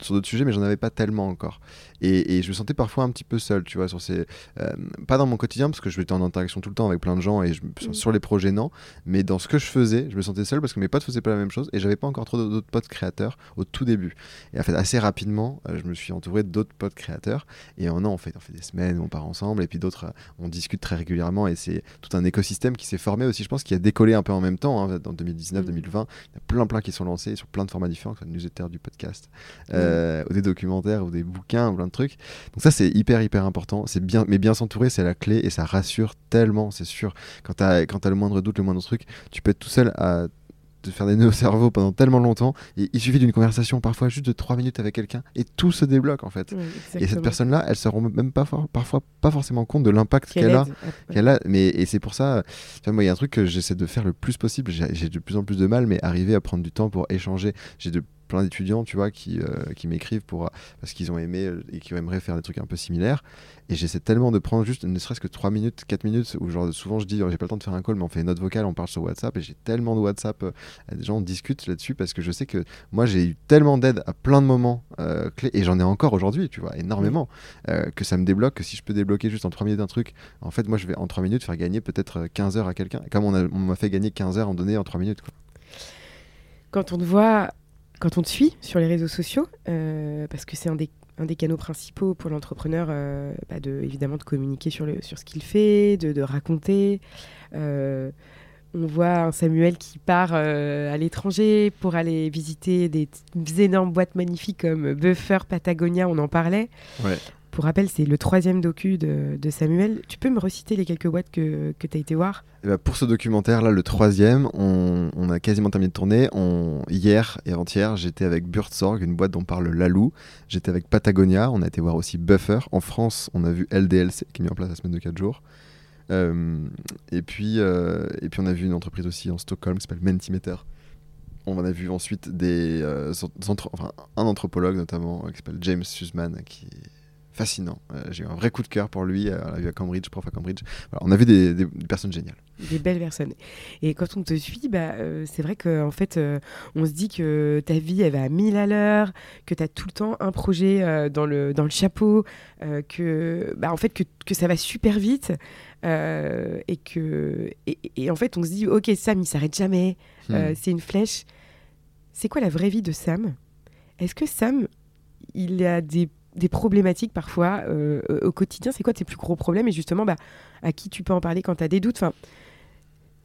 sur d'autres sujets, mais j'en avais pas tellement encore. Et, et, je me sentais parfois un petit peu seul, tu vois, sur ces. Euh, pas dans mon quotidien, parce que je j'étais en interaction tout le temps avec plein de gens et je, mm. sur les projets, non, mais dans ce que je faisais, je me sentais seul parce que mes potes faisaient pas la même chose et j'avais pas encore trop d'autres potes créateurs au tout début. Et en fait, assez rapidement, je me suis entouré d'autres potes créateurs et en an, on fait, on fait des semaines où on part ensemble et puis d'autres, on discute très régulièrement et c'est tout un écosystème qui s'est formé aussi, je pense, qui a décollé un peu en même temps, hein, dans 2019, 2020. Mm. Il y a plein, plein qui sont lancés sur plein de formats différents, que ce soit newsletter, du podcast, mm. ou des documentaires, ou des bouquins, ou plein de trucs. Donc ça, c'est hyper, hyper important. C'est bien, mais bien s'entourer, c'est la clé et ça rassure tellement, c'est sûr. Quand tu as, as, le moindre doute, le moindre truc, tu peux être tout seul à te faire des nœuds au cerveau pendant tellement longtemps. Et il suffit d'une conversation, parfois juste de 3 minutes avec quelqu'un, et tout se débloque en fait. et cette personne-là, elle se rend même pas parfois pas forcément compte de l'impact qu'elle a, qu'elle a. Mais et c'est pour ça, moi il y a un truc que j'essaie de faire le plus possible. J'ai de plus en plus de mal, mais arriver à prendre du temps pour échanger. J'ai de plein d'étudiants, tu vois, qui, euh, qui m'écrivent pour parce qu'ils ont aimé euh, et qui aimeraient faire des trucs un peu similaires. Et j'essaie tellement de prendre juste ne serait-ce que 3 minutes, 4 minutes, où genre souvent je dis j'ai pas le temps de faire un call, mais on fait une note vocale, on parle sur WhatsApp, et j'ai tellement de WhatsApp, euh, des gens discutent là-dessus parce que je sais que moi j'ai eu tellement d'aide à plein de moments clés, et j'en ai encore aujourd'hui, tu vois, énormément, que ça me débloque, que si je peux débloquer juste en 3 minutes un truc, en fait moi je vais en 3 minutes faire gagner peut-être 15 heures à quelqu'un, comme on m'a fait gagner 15 heures en donné en 3 minutes. Quoi. Quand on te voit quand on te suit sur les réseaux sociaux, euh, parce que c'est un des, canaux principaux pour l'entrepreneur, euh, bah de, évidemment de communiquer sur, ce qu'il fait, de, raconter. Euh, on voit un Samuel qui part à l'étranger pour aller visiter des, énormes boîtes magnifiques comme Buffer, Patagonia, on en parlait. Pour rappel, c'est le troisième docu de, Samuel. Tu peux me reciter les quelques boîtes que, tu as été voir? Eh ben, Pour ce documentaire, là, le troisième, on, a quasiment terminé de tourner. Hier et avant-hier, j'étais avec Burtsorg, une boîte dont parle Lalou. J'étais avec Patagonia. On a été voir aussi Buffer. En France, on a vu LDLC, qui est mis en place la semaine de 4 jours. Euh, et, puis, euh, et puis, on a vu une entreprise aussi en Stockholm qui s'appelle Mentimeter. On a vu ensuite euh, un anthropologue notamment qui s'appelle James Sussman, qui fascinant. Euh, j'ai eu un vrai coup de cœur pour lui. Euh, on l'a vu à Cambridge, prof à Cambridge. on a vu des, personnes géniales. Des belles personnes. Et quand on te suit, bah, euh, c'est vrai qu'en fait, on se dit que ta vie, elle va à 1000 à l'heure, que tu as tout le temps un projet dans, le, dans le chapeau, que, bah, en fait, que, que, ça va super vite. et que et, en fait, on se dit, ok, Sam, il s'arrête jamais. Hmm. c'est une flèche. C'est quoi la vraie vie de Sam? Est-ce que Sam, il a des des problématiques parfois euh, au quotidien. C'est quoi tes plus gros problèmes et justement bah, à qui tu peux en parler quand tu as des doutes? Enfin,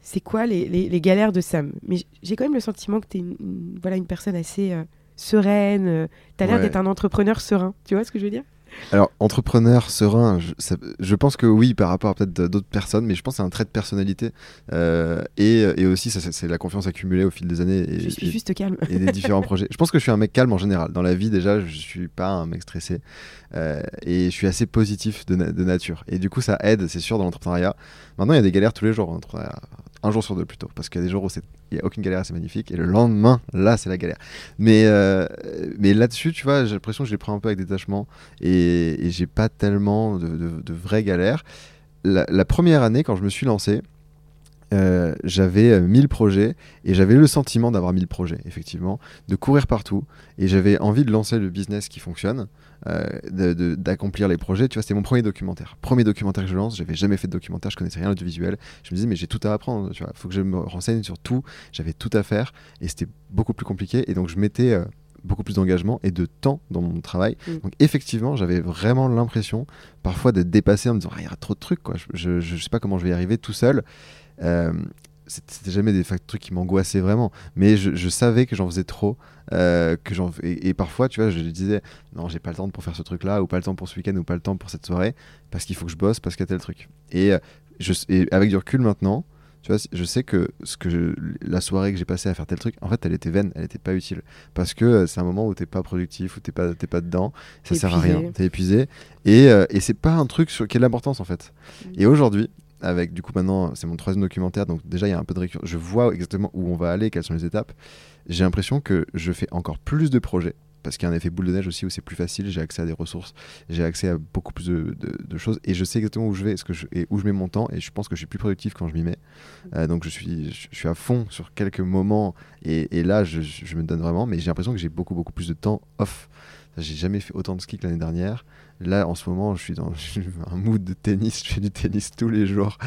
C'est quoi les, les, galères de Sam? Mais j'ai quand même le sentiment que tu es une, voilà, une personne assez euh, sereine. Euh, tu as l'air d'être un entrepreneur serein. Tu vois ce que je veux dire? Alors, entrepreneur serein, je, pense que oui, par rapport à peut-être d'autres personnes, mais je pense que c'est un trait de personnalité. Euh, et, et, aussi, c'est la confiance accumulée au fil des années. Et, je suis juste calme. Et des différents (laughs) projets. Je pense que je suis un mec calme en général. Dans la vie, déjà, je suis pas un mec stressé. Euh, et je suis assez positif de, de, nature. Et du coup, ça aide, c'est sûr, dans l'entrepreneuriat. Maintenant, il y a des galères tous les jours Un jour sur deux plutôt. Parce qu'il y a des jours où il n'y a aucune galère, c'est magnifique. Et le lendemain, là, c'est la galère. Mais, euh, mais là-dessus, tu vois, j'ai l'impression que je les prends un peu avec détachement. Et, j'ai pas tellement de, vraies galères. La, première année, quand je me suis lancé, euh, j'avais 1000 euh, projets et j'avais le sentiment d'avoir 1000 projets, effectivement, de courir partout et j'avais envie de lancer le business qui fonctionne, euh, d'accomplir les projets. Tu vois, c'était mon premier documentaire. Premier documentaire que je lance, j'avais jamais fait de documentaire, je connaissais rien de visuel. Je me disais, mais j'ai tout à apprendre, tu vois, faut que je me renseigne sur tout, j'avais tout à faire et c'était beaucoup plus compliqué et donc je mettais beaucoup plus d'engagement et de temps dans mon travail. Mm. Donc effectivement, j'avais vraiment l'impression parfois d'être dépassé en me disant, ah, il y a trop de trucs, quoi. Je, je, sais pas comment je vais y arriver tout seul. Euh, c'était jamais des trucs qui m'angoissaient vraiment, mais je, savais que j'en faisais trop, euh, que j'en et, parfois, tu vois, je disais non, j'ai pas le temps pour faire ce truc-là, ou pas le temps pour ce week-end, ou pas le temps pour cette soirée, parce qu'il faut que je bosse, parce qu'il y a tel truc. Et, euh, avec du recul maintenant, tu vois, je sais que ce que la soirée que j'ai passée à faire tel truc, en fait, elle était vaine, elle était pas utile, parce que c'est un moment où t'es pas productif, où t'es pas, pas dedans, ça sert à rien, t'es épuisé, et, et c'est pas un truc sur quelle l'importance en fait. Mm. Et aujourd'hui, avec du coup maintenant c'est mon troisième documentaire donc déjà il y a un peu de récurrence. Je vois exactement où on va aller quelles sont les étapes. J'ai l'impression que je fais encore plus de projets parce qu'il y a un effet boule de neige aussi où c'est plus facile j'ai accès à des ressources j'ai accès à beaucoup plus de, choses et je sais exactement où je vais je, et où je mets mon temps et je pense que je suis plus productif quand je m'y mets. Euh, donc je suis je, suis à fond sur quelques moments et, là je, je, me donne vraiment mais j'ai l'impression que j'ai beaucoup beaucoup plus de temps off. J'ai jamais fait autant de ski que l'année dernière. Là, en ce moment, je suis dans (laughs) un mood de tennis. Je fais du tennis tous les jours.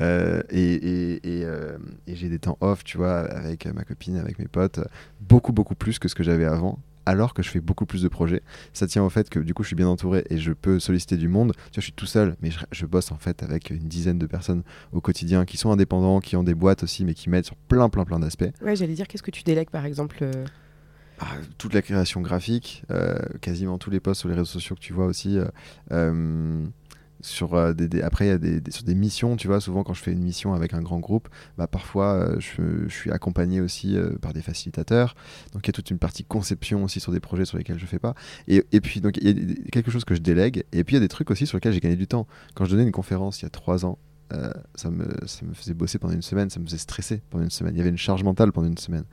Euh, et, euh, et, j'ai des temps off, tu vois, avec ma copine, avec mes potes, beaucoup, beaucoup plus que ce que j'avais avant alors que je fais beaucoup plus de projets. Ça tient au fait que du coup je suis bien entouré et je peux solliciter du monde. Tu vois, je suis tout seul, mais je, bosse en fait avec une dizaine de personnes au quotidien qui sont indépendants, qui ont des boîtes aussi, mais qui m'aident sur plein, plein, plein d'aspects. Ouais, j'allais dire, qu'est-ce que tu délègues par exemple euh, ah, toute la création graphique, euh, quasiment tous les posts sur les réseaux sociaux que tu vois aussi. Euh, euh, sur des, après, il y a des, sur des missions, tu vois, souvent quand je fais une mission avec un grand groupe, bah, parfois je, suis accompagné aussi par des facilitateurs. Donc il y a toute une partie conception aussi sur des projets sur lesquels je fais pas. Et, et puis, donc il y a quelque chose que je délègue. Et puis il y a des trucs aussi sur lesquels j'ai gagné du temps. Quand je donnais une conférence il y a trois ans, euh, ça, me, ça, me, faisait bosser pendant une semaine, ça me faisait stresser pendant une semaine. Il y avait une charge mentale pendant une semaine.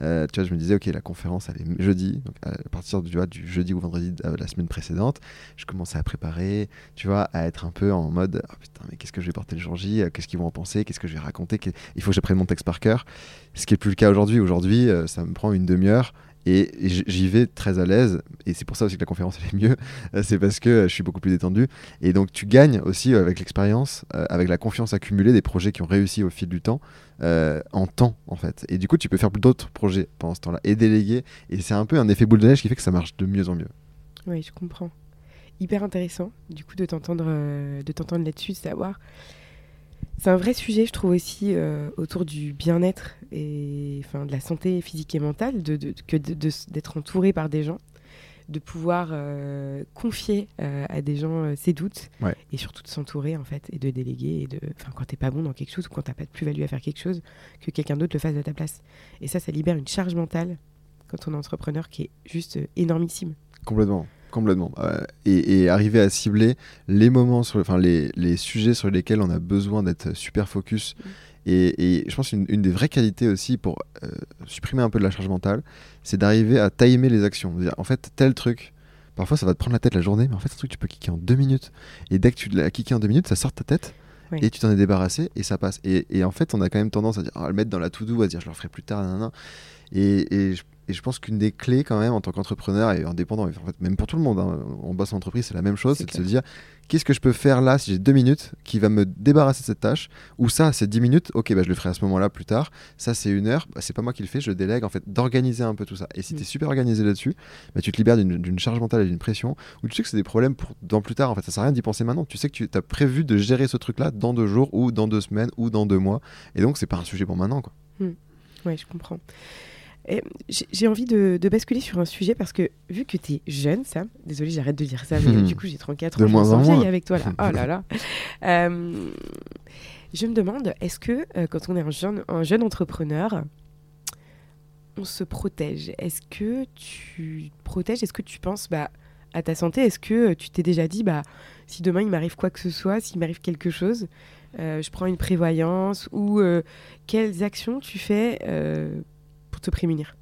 Euh, tu vois, je me disais, ok, la conférence, elle est jeudi. Donc, à partir du, du jeudi ou vendredi de la semaine précédente, je commençais à préparer, tu vois, à être un peu en mode, oh, putain, mais qu'est-ce que je vais porter le jour J? Qu'est-ce qu'ils vont en penser? Qu'est-ce que je vais raconter? Il faut que j'apprenne mon texte par cœur. Ce qui est plus le cas aujourd'hui. Aujourd'hui, euh, ça me prend une demi-heure. Et j'y vais très à l'aise. Et c'est pour ça aussi que la conférence est mieux. Euh, c'est parce que je suis beaucoup plus détendu. Et donc tu gagnes aussi euh, avec l'expérience, euh, avec la confiance accumulée des projets qui ont réussi au fil du temps, en temps en fait. Et du coup tu peux faire d'autres projets pendant ce temps-là et déléguer. Et c'est un peu un effet boule de neige qui fait que ça marche de mieux en mieux. Oui, je comprends. Hyper intéressant du coup de t'entendre de t'entendre là-dessus, de savoir c'est un vrai sujet, je trouve aussi, euh, autour du bien-être et enfin, de la santé physique et mentale, de, que d'être entouré par des gens, de pouvoir euh, confier euh, à des gens ses doutes et surtout de s'entourer en fait et de déléguer et de, enfin, quand t'es pas bon dans quelque chose ou quand t'as pas de plus-value à faire quelque chose, que quelqu'un d'autre le fasse à ta place. Et ça, ça libère une charge mentale quand on est entrepreneur qui est juste énormissime. Complètement. Complètement. et, arriver à cibler les moments, sur, enfin les, les, sujets sur lesquels on a besoin d'être super focus. Mm. Et, et, je pense qu'une une des vraies qualités aussi pour euh, supprimer un peu de la charge mentale, c'est d'arriver à timer les actions. Dire, en fait, tel truc, parfois ça va te prendre la tête la journée, mais en fait, ce truc, tu peux kicker en deux minutes. Et dès que tu l'as kické en deux minutes, ça sort de ta tête. Et tu t'en es débarrassé et ça passe. Et, et, en fait, on a quand même tendance à, dire, à le mettre dans la to-do, à dire je le ferai plus tard. Et, et je et je pense qu'une des clés, quand même, en tant qu'entrepreneur et indépendant, en fait, même pour tout le monde, hein, on bosse en entreprise, c'est la même chose, c'est de se dire qu'est-ce que je peux faire là si j'ai deux minutes qui va me débarrasser de cette tâche? Ou ça, c'est dix minutes, ok, bah, je le ferai à ce moment-là plus tard. Ça, c'est une heure, bah, c'est pas moi qui le fais, je délègue, en fait, d'organiser un peu tout ça. Et si mm. tu es super organisé là-dessus, bah, tu te libères d'une charge mentale et d'une pression où tu sais que c'est des problèmes pour dans plus tard. En fait, ça sert à rien d'y penser maintenant. Tu sais que tu as prévu de gérer ce truc-là dans deux jours ou dans deux semaines ou dans deux mois. Et donc, c'est pas un sujet pour maintenant. Quoi. Mm. Oui, je comprends. J'ai envie de, basculer sur un sujet parce que vu que tu es jeune, Sam, désolé, j'arrête de dire ça, mais du coup j'ai 34 ans, je me sens vieille avec toi là. Oh là là. (laughs) Euh, je me demande, est-ce que euh, quand on est un jeune, un jeune entrepreneur, on se protège? Est-ce que tu protèges? Est-ce que tu penses bah, à ta santé? Est-ce que tu t'es déjà dit, bah, si demain il m'arrive quoi que ce soit, s'il m'arrive quelque chose, euh, je prends une prévoyance ou quelles actions tu fais te prémunir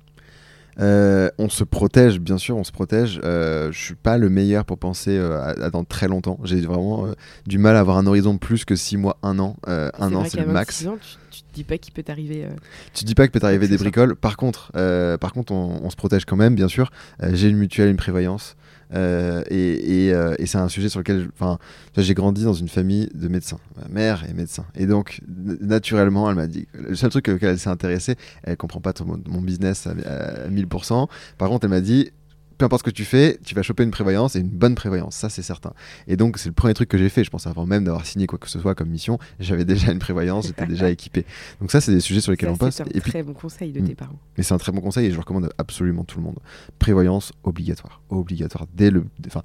euh, on se protège, bien sûr, on se protège. Euh, je suis pas le meilleur pour penser euh, à, dans très longtemps. J'ai vraiment du mal à avoir un horizon plus que 6 mois, 1 an. un an, c'est le max. Ans, tu, te dis pas qu'il peut t'arriver. Tu te dis pas qu'il peut t'arriver des bricoles. Par contre, par contre, on, on, se protège quand même, bien sûr. J'ai une mutuelle, une prévoyance. Euh, euh, et, c'est un sujet sur lequel j'ai grandi dans une famille de médecins. Ma mère est médecin. Et donc, naturellement, elle m'a dit le seul truc auquel elle s'est intéressée, elle comprend pas mon, mon business à 1000%. Par contre, elle m'a dit peu importe ce que tu fais, tu vas choper une prévoyance et une bonne prévoyance, ça c'est certain. Et donc c'est le premier truc que j'ai fait, je pense avant même d'avoir signé quoi que ce soit comme mission, j'avais déjà une prévoyance, j'étais déjà (laughs) équipé. Donc ça c'est des sujets sur lesquels on passe. C'est un très bon conseil de tes hmm. parents. Mais c'est un très bon conseil et je le recommande absolument tout le monde. Prévoyance obligatoire, obligatoire dès le, enfin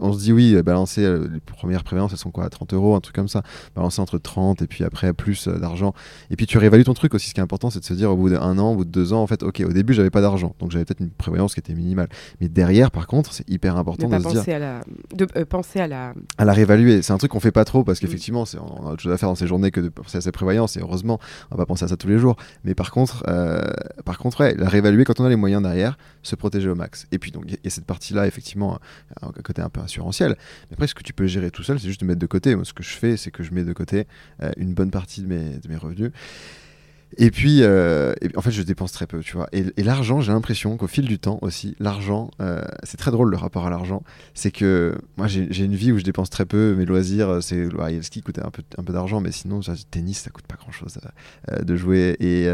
on se dit oui, euh, balancer euh, les premières prévoyances elles sont quoi, 30 euros, un truc comme ça, balancer entre 30 et puis après plus euh, d'argent. Et puis tu réévalues ton truc aussi. Ce qui est important c'est de se dire au bout d'un an, au bout de deux ans, en fait, ok, au début j'avais pas d'argent, donc j'avais peut-être une prévoyance qui était minimale. Mais derrière, par contre, c'est hyper important de, se dire. À la... de euh, penser à la. À la réévaluer. C'est un truc qu'on fait pas trop parce qu'effectivement, mm. on a autre chose à faire dans ces journées que de penser à ses prévoyances. Et heureusement, on va pas penser à ça tous les jours. Mais par contre, euh, par contre, ouais, la réévaluer quand on a les moyens derrière, se protéger au max. Et puis, donc, il y, a cette partie-là, effectivement, un côté un peu assurantiel. Mais après, ce que tu peux gérer tout seul, c'est juste de mettre de côté. Moi, ce que je fais, c'est que je mets de côté euh, une bonne partie de mes, de mes revenus. Et puis, euh, en fait, je dépense très peu, tu vois. Et, l'argent, j'ai l'impression qu'au fil du temps aussi, l'argent, euh, c'est très drôle le rapport à l'argent. C'est que moi, j'ai une vie où je dépense très peu. Mes loisirs, c'est le ski coûte un peu, un peu d'argent, mais sinon, le tennis, ça coûte pas grand chose de jouer. Et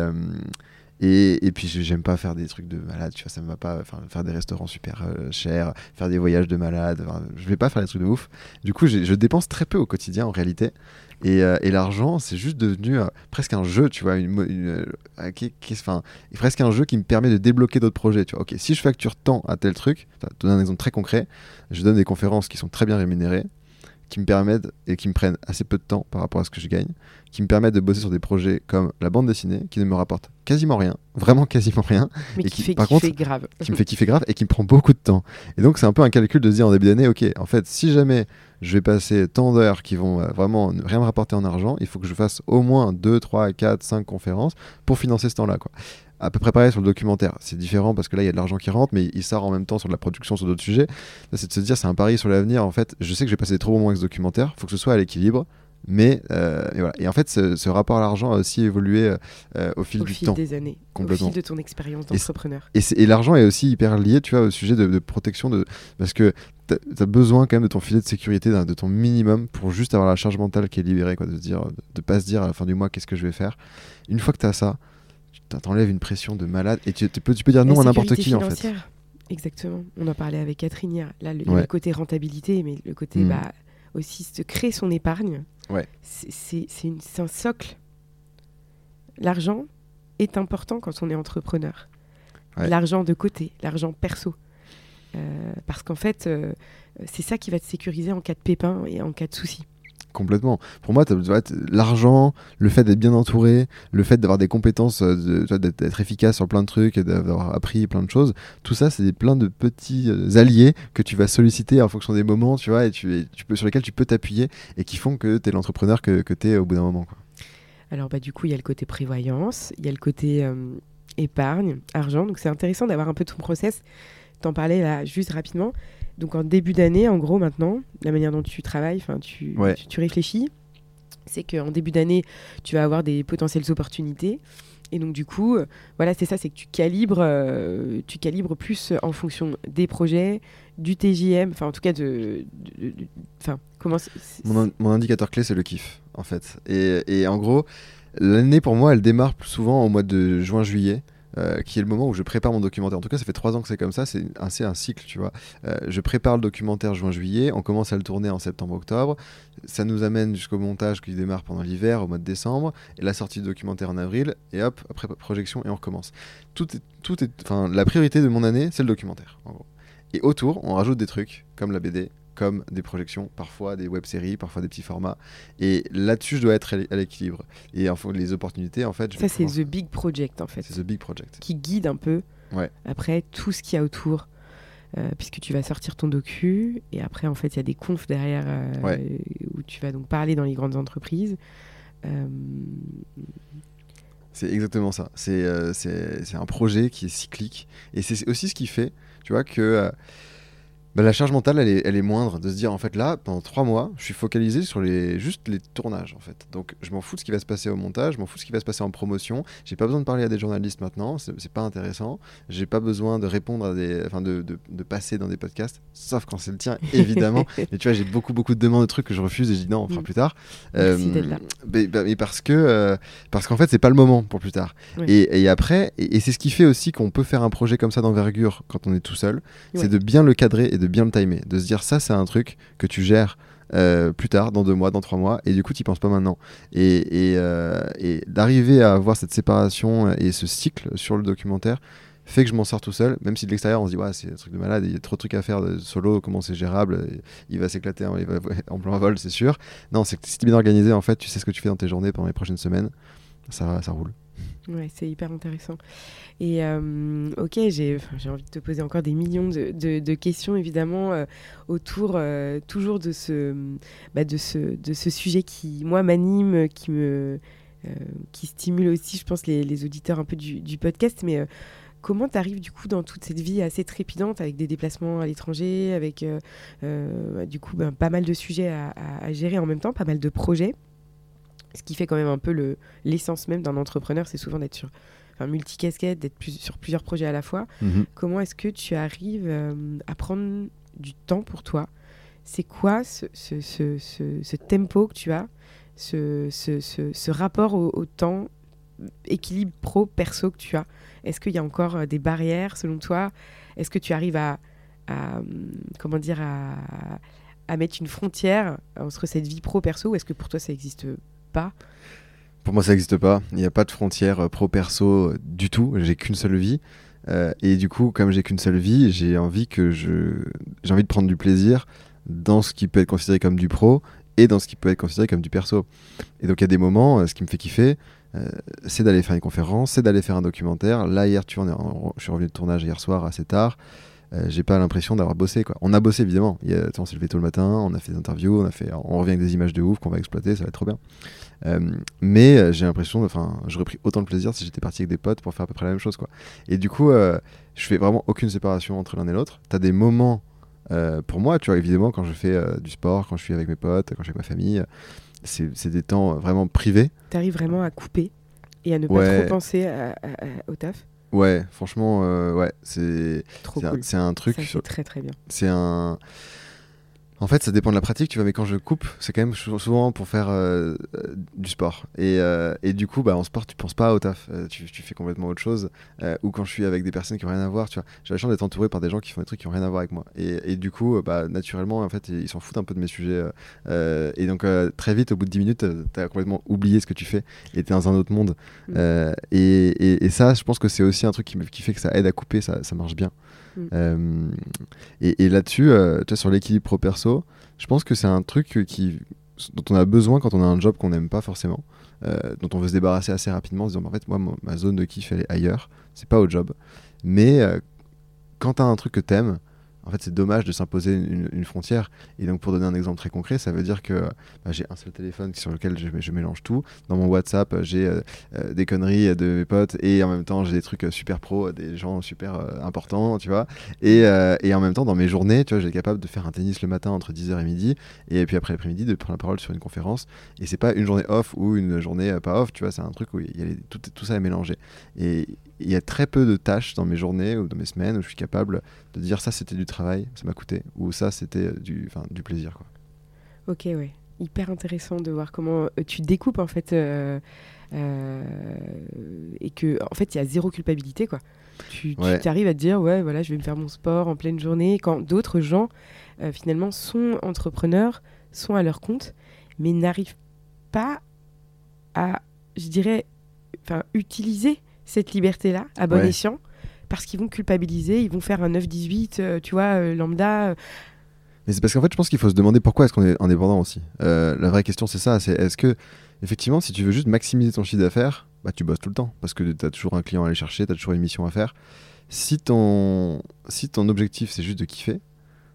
et, puis j'aime pas faire des trucs de malade, tu vois, ça me va pas faire des restaurants super euh, chers, faire des voyages de malade, je vais pas faire des trucs de ouf. Du coup, je dépense très peu au quotidien en réalité. Et, euh, l'argent, c'est juste devenu euh, presque un jeu, tu vois, une, qui, presque un jeu qui me permet de débloquer d'autres projets. Tu vois, ok, si je facture tant à tel truc, je donne un exemple très concret, je donne des conférences qui sont très bien rémunérées, qui me permettent et qui me prennent assez peu de temps par rapport à ce que je gagne, qui me permettent de bosser sur des projets comme la bande dessinée, qui ne me rapporte quasiment rien, vraiment quasiment rien, mais et qui, fait, par contre, grave. qui me fait kiffer grave et qui me prend beaucoup de temps. Et donc c'est un peu un calcul de se dire en début d'année, ok, en fait, si jamais je vais passer tant d'heures qui vont euh, vraiment rien me rapporter en argent, il faut que je fasse au moins 2, 3, 4, 5 conférences pour financer ce temps-là. Quoi à peu près pareil sur le documentaire. C'est différent parce que là, il y a de l'argent qui rentre, mais il sort en même temps sur de la production sur d'autres sujets. C'est de se dire, c'est un pari sur l'avenir. En fait, je sais que je vais passer trop bons moments avec ce documentaire. Il faut que ce soit à l'équilibre. Mais euh, et, voilà. et, en fait, ce, rapport à l'argent a aussi évolué euh, au fil au du fil temps. des années, complètement. au fil de ton expérience d'entrepreneur. Et, et l'argent est aussi hyper lié, tu vois, au sujet de, protection, de, parce que tu as, besoin quand même de ton filet de sécurité, de ton minimum, pour juste avoir la charge mentale qui est libérée, quoi, de, dire, de pas se dire à la fin du mois qu'est-ce que je vais faire. Une fois que tu as ça, t'enlèves une pression de malade et tu, peux, tu peux dire non à n'importe qui en fait. Exactement. On en parlait avec Catherine hier. Là, le, côté rentabilité, mais le côté mm. bah, aussi se créer son épargne. Ouais. C'est un socle. L'argent est important quand on est entrepreneur. L'argent de côté, l'argent perso. Euh, parce qu'en fait, euh, c'est ça qui va te sécuriser en cas de pépin et en cas de souci. Complètement. Pour moi, l'argent, le fait d'être bien entouré, le fait d'avoir des compétences, euh, d'être efficace sur plein de trucs d'avoir appris plein de choses, tout ça, c'est plein de petits euh, alliés que tu vas solliciter en fonction des moments, tu vois, et sur lesquels tu peux t'appuyer et qui font que tu es l'entrepreneur que, que tu es au bout d'un moment. Alors, bah, du coup, il y a le côté prévoyance, il y a le côté euh, épargne, argent. Donc, c'est intéressant d'avoir un peu ton process. T'en parlais là juste rapidement. Donc en début d'année, en gros maintenant, la manière dont tu travailles, enfin tu, tu, réfléchis, c'est qu'en début d'année, tu vas avoir des potentielles opportunités. Et donc du coup, euh, voilà, c'est ça, c'est que tu calibres, euh, tu calibres plus en fonction des projets, du TJM, enfin en tout cas de, enfin comment. Mon, mon, indicateur clé, c'est le kiff, en fait. Et, et en gros, l'année pour moi, elle démarre plus souvent au mois de juin-juillet. Euh, qui est le moment où je prépare mon documentaire. En tout cas, ça fait trois ans que c'est comme ça, c'est assez un cycle, tu vois. Euh, je prépare le documentaire juin-juillet, on commence à le tourner en septembre-octobre, ça nous amène jusqu'au montage qui démarre pendant l'hiver, au mois de décembre, et la sortie du documentaire en avril, et hop, après projection, et on recommence. Tout tout est, la priorité de mon année, c'est le documentaire. Et autour, on rajoute des trucs, comme la BD, comme des projections, parfois des web-séries, parfois des petits formats. Et là-dessus, je dois être à l'équilibre. Et en les opportunités, en fait. Ça, c'est The Big Project, en fait. C'est The Big Project. Qui guide un peu, ouais. après, tout ce qu'il y a autour. Euh, puisque tu vas sortir ton docu, et après, en fait, il y a des confs derrière euh, où tu vas donc parler dans les grandes entreprises. Euh, c'est exactement ça. C'est un projet qui est cyclique. Et c'est aussi ce qui fait, tu vois, que bah, la charge mentale, elle est, elle est, moindre. De se dire, en fait, là, pendant trois mois, je suis focalisé sur les, juste les tournages, en fait. Donc, je m'en fous de ce qui va se passer au montage, je m'en fous de ce qui va se passer en promotion. J'ai pas besoin de parler à des journalistes maintenant, c'est pas intéressant. J'ai pas besoin de répondre à des. Enfin, de, de, de, passer dans des podcasts, sauf quand c'est le tien, (laughs) évidemment. mais tu vois, j'ai beaucoup, beaucoup de demandes de trucs que je refuse et je dis non, on fera mm. plus tard. Euh, mais, bah, mais, parce que. Euh, parce qu'en fait, c'est pas le moment pour plus tard. Et, et, après, et, c'est ce qui fait aussi qu'on peut faire un projet comme ça d'envergure quand on est tout seul, c'est de bien le cadrer et de bien le timer, de se dire ça c'est un truc que tu gères euh, plus tard, dans deux mois, dans trois mois, et du coup tu penses pas maintenant. Et, euh, et, d'arriver à avoir cette séparation et ce cycle sur le documentaire fait que je m'en sors tout seul, même si de l'extérieur on se dit ouais c'est un truc de malade, il y a trop de trucs à faire de solo, comment c'est gérable, il va s'éclater en, en plein vol c'est sûr. Non, c'est que si tu es bien organisé en fait, tu sais ce que tu fais dans tes journées pendant les prochaines semaines, ça, ça roule. Ouais, c'est hyper intéressant. Et euh, ok, j'ai envie de te poser encore des millions de, questions, évidemment, euh, autour euh, toujours de ce, bah, de, ce, de ce sujet qui, moi, m'anime, qui me qui stimule aussi, je pense, les, les auditeurs un peu du, du podcast. Mais comment tu arrives, du coup, dans toute cette vie assez trépidante, avec des déplacements à l'étranger, avec, du coup, ben, pas mal de sujets à, gérer en même temps, pas mal de projets? Ce qui fait quand même un peu l'essence même d'un entrepreneur, c'est souvent d'être sur enfin, multicasquette, d'être plus, sur plusieurs projets à la fois. Mhm. Comment est-ce que tu arrives euh, à prendre du temps pour toi? C'est quoi ce, ce, ce, ce, tempo que tu as, ce, rapport au, au, temps, équilibre pro-perso que tu as? Est-ce qu'il y a encore euh, des barrières selon toi? Est-ce que tu arrives à, à comment dire, à, à mettre une frontière entre cette vie pro-perso ou est-ce que pour toi ça n'existe Pour moi ça n'existe pas. Il n'y a pas de frontière euh, pro-perso euh, du tout. J'ai qu'une seule vie. Euh, et du coup, comme j'ai qu'une seule vie, j'ai envie que je j'ai envie de prendre du plaisir dans ce qui peut être considéré comme du pro et dans ce qui peut être considéré comme du perso. Et donc il y a des moments, ce qui me fait kiffer, c'est d'aller faire une conférence, c'est d'aller faire un documentaire. Là hier, tu vois, je suis revenu de tournage hier soir assez tard. Euh, j'ai pas l'impression d'avoir bossé quoi. On a bossé évidemment. Il y a, on s'est levé tôt le matin, on a fait des interviews, on a fait, on revient avec des images de ouf qu'on va exploiter, ça va être trop bien. Euh, mais euh, j'ai l'impression, enfin, j'aurais pris autant de plaisir si j'étais parti avec des potes pour faire à peu près la même chose quoi. Et du coup, je fais vraiment aucune séparation entre l'un et l'autre. T'as des moments pour moi, tu vois, évidemment, quand je fais du sport, quand je suis avec mes potes, quand je suis avec ma famille, c'est des temps vraiment privés. T'arrives vraiment à couper et à ne pas trop penser au taf? Ouais, franchement, euh, ouais, c'est c'est un, truc. Très très bien. C'est un. En fait, ça dépend de la pratique, tu vois, mais quand je coupe, c'est quand même souvent pour faire euh, euh, du sport. Et, euh, et, du coup, bah, en sport, tu penses pas au taf, tu, tu, fais complètement autre chose. ou quand je suis avec des personnes qui n'ont rien à voir, tu vois, j'ai la chance d'être entouré par des gens qui font des trucs qui n'ont rien à voir avec moi. Et, et du coup, bah, naturellement, en fait, ils s'en foutent un peu de mes sujets. et donc, très vite, au bout de 10 minutes, tu as complètement oublié ce que tu fais et tu es dans un autre monde. Mm. Et, et, ça, je pense que c'est aussi un truc qui, fait que ça aide à couper, ça, ça marche bien. Mm. Euh, et, là-dessus, euh, sur l'équilibre pro-perso, je pense que c'est un truc qui, dont on a besoin quand on a un job qu'on n'aime pas forcément, euh, dont on veut se débarrasser assez rapidement en se disant en fait, moi, ma zone de kiff, elle est ailleurs, c'est pas au job. Mais quand tu as un truc que t'aimes, en fait, c'est dommage de s'imposer une, frontière. Et donc, pour donner un exemple très concret, ça veut dire que bah, j'ai un seul téléphone sur lequel je, mélange tout. Dans mon WhatsApp, j'ai euh, euh, des conneries de mes potes et en même temps, j'ai des trucs super pro, des gens super euh, importants, tu vois. Et, en même temps, dans mes journées, tu vois, j'ai capable de faire un tennis le matin entre 10h et midi. Et puis après l'après-midi, de prendre la parole sur une conférence. Et c'est pas une journée off ou une journée pas off, tu vois. C'est un truc où y a tout, tout ça est mélangé. Et il y a très peu de tâches dans mes journées ou dans mes semaines où je suis capable de dire ça c'était du travail, ça m'a coûté, ou ça c'était du, du plaisir. Quoi. Ok, ouais. Hyper intéressant de voir comment euh, tu découpes en fait euh, euh, et que en fait il y a zéro culpabilité quoi. Tu, arrives à te dire ouais voilà je vais me faire mon sport en pleine journée quand d'autres gens finalement sont entrepreneurs, sont à leur compte mais n'arrivent pas à je dirais enfin utiliser cette liberté-là, à bon escient, parce qu'ils vont culpabiliser, ils vont faire un 9-18, euh, tu vois, euh, lambda. Euh. Mais c'est parce qu'en fait, je pense qu'il faut se demander pourquoi est-ce qu'on est indépendant aussi. la vraie question, c'est ça, c'est est-ce que, effectivement, si tu veux juste maximiser ton chiffre d'affaires, bah, tu bosses tout le temps, parce que tu as toujours un client à aller chercher, tu as toujours une mission à faire. Si ton, si ton objectif, c'est juste de kiffer,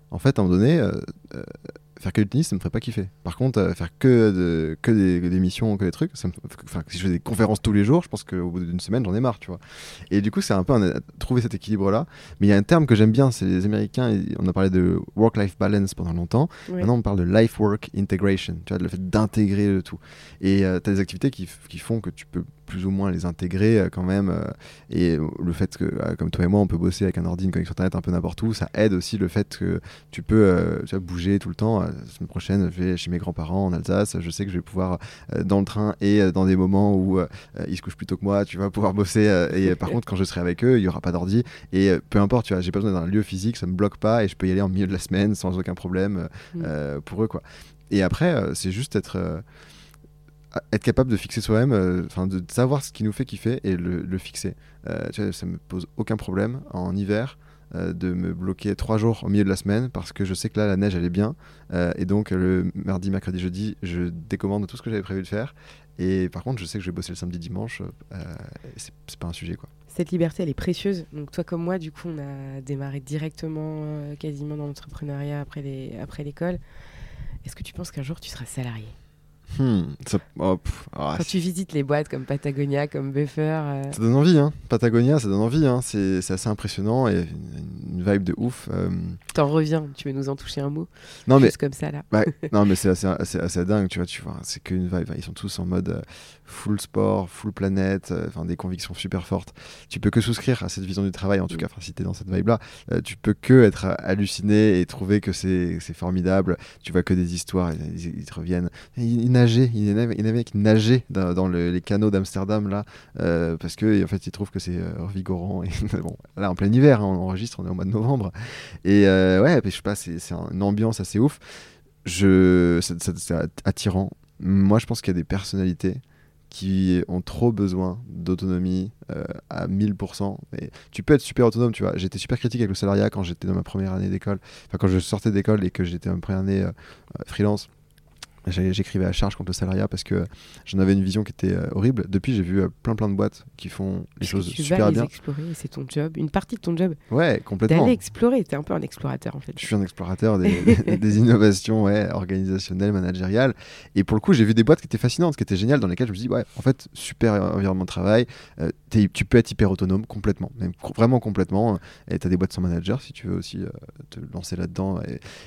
en fait, à un moment donné, faire que du tennis, ça me ferait pas kiffer. Par contre, euh, faire que, de, que des, missions, que des trucs, ça me, si je fais des conférences tous les jours, je pense qu'au bout d'une semaine, j'en ai marre, tu vois. Et du coup, c'est un peu trouver cet équilibre-là. Mais il y a un terme que j'aime bien, c'est les Américains, on a parlé de work-life balance pendant longtemps. Maintenant, on parle de life-work integration, tu vois, le fait d'intégrer le tout. Et euh, tu as des activités qui, qui font que tu peux plus ou moins les intégrer euh, quand même. Euh, et le fait que, euh, comme toi et moi, on peut bosser avec un ordi, une connexion internet un peu n'importe où, ça aide aussi le fait que tu peux tu bouger tout le temps. La semaine prochaine, je vais chez mes grands-parents en Alsace. Je sais que je vais pouvoir, dans le train et dans des moments où ils se couchent plus tôt que moi, tu vas pouvoir bosser. et par (laughs) contre, quand je serai avec eux, il n'y aura pas d'ordi. Et peu importe, tu vois, j'ai pas besoin d'un lieu physique, ça me bloque pas et je peux y aller en milieu de la semaine sans aucun problème mmh. pour eux. quoi. Et après, c'est juste être être capable de fixer soi-même, euh, de savoir ce qui nous fait kiffer et le, fixer. Euh, tu vois, ça me pose aucun problème en hiver euh, de me bloquer trois jours au milieu de la semaine parce que je sais que là la neige elle est bien et donc le mardi, mercredi, jeudi, je décommande tout ce que j'avais prévu de faire. Et par contre, je sais que je vais bosser le samedi, dimanche. c'est pas un sujet quoi. Cette liberté, elle est précieuse. Donc toi comme moi, du coup, on a démarré directement, quasiment dans l'entrepreneuriat après l'école. Est-ce que tu penses qu'un jour tu seras salarié? Hmm, oh, ah, Quand tu visites les boîtes comme Patagonia, comme Buffer. Euh, ça donne envie, hein. Patagonia, ça donne envie. Hein. C'est assez impressionnant et une, vibe de ouf. Euh. T'en reviens, tu veux nous en toucher un mot? Non, Juste mais. comme ça, là. (laughs) non, mais c'est assez, assez, dingue, tu vois. Tu vois c'est qu'une vibe. Ils sont tous en mode euh, full sport, full planète, enfin des convictions super fortes. Tu peux que souscrire à cette vision du travail, en tout mm. cas, si t'es dans cette vibe-là. tu peux que être halluciné et trouver que c'est formidable. Tu vois que des histoires, ils, te reviennent. Ils, nageait, il y en avait, qui dans, les canaux d'Amsterdam là, euh, parce que en fait ils trouvent que c'est euh, revigorant. Et, (laughs) là en plein hiver, hein, on enregistre, on est au mois de novembre, et euh, ouais, je sais pas, c'est une ambiance assez ouf. Je, c'est attirant. Moi, je pense qu'il y a des personnalités qui ont trop besoin d'autonomie à 1000%. Mais tu peux être super autonome, tu vois. J'étais super critique avec le salariat quand j'étais dans ma première année d'école, enfin quand je sortais d'école et que j'étais ma première année freelance j'écrivais à charge contre le salariat parce que j'en avais une vision qui était euh, horrible. Depuis, j'ai vu euh, plein plein de boîtes qui font les choses tu super vas les explorer, c'est ton job, une partie de ton job. Ouais, complètement. D'aller explorer, t'es un peu un explorateur en fait. Je suis un explorateur des, (laughs) des innovations ouais, organisationnelles, managériales. Et pour le coup, j'ai vu des boîtes qui étaient fascinantes, qui étaient géniales, dans lesquelles je me dis, ouais, en fait, super environnement de travail, euh, tu peux être hyper autonome complètement, même vraiment complètement. Et tu as des boîtes sans manager si tu veux aussi te lancer là-dedans.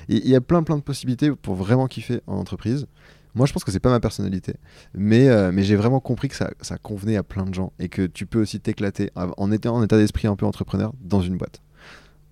Il y a plein plein de possibilités pour vraiment kiffer en entreprise. Moi, je pense que c'est pas ma personnalité, mais, euh, mais j'ai vraiment compris que ça, ça, convenait à plein de gens et que tu peux aussi t'éclater en étant en état d'esprit un peu entrepreneur dans une boîte.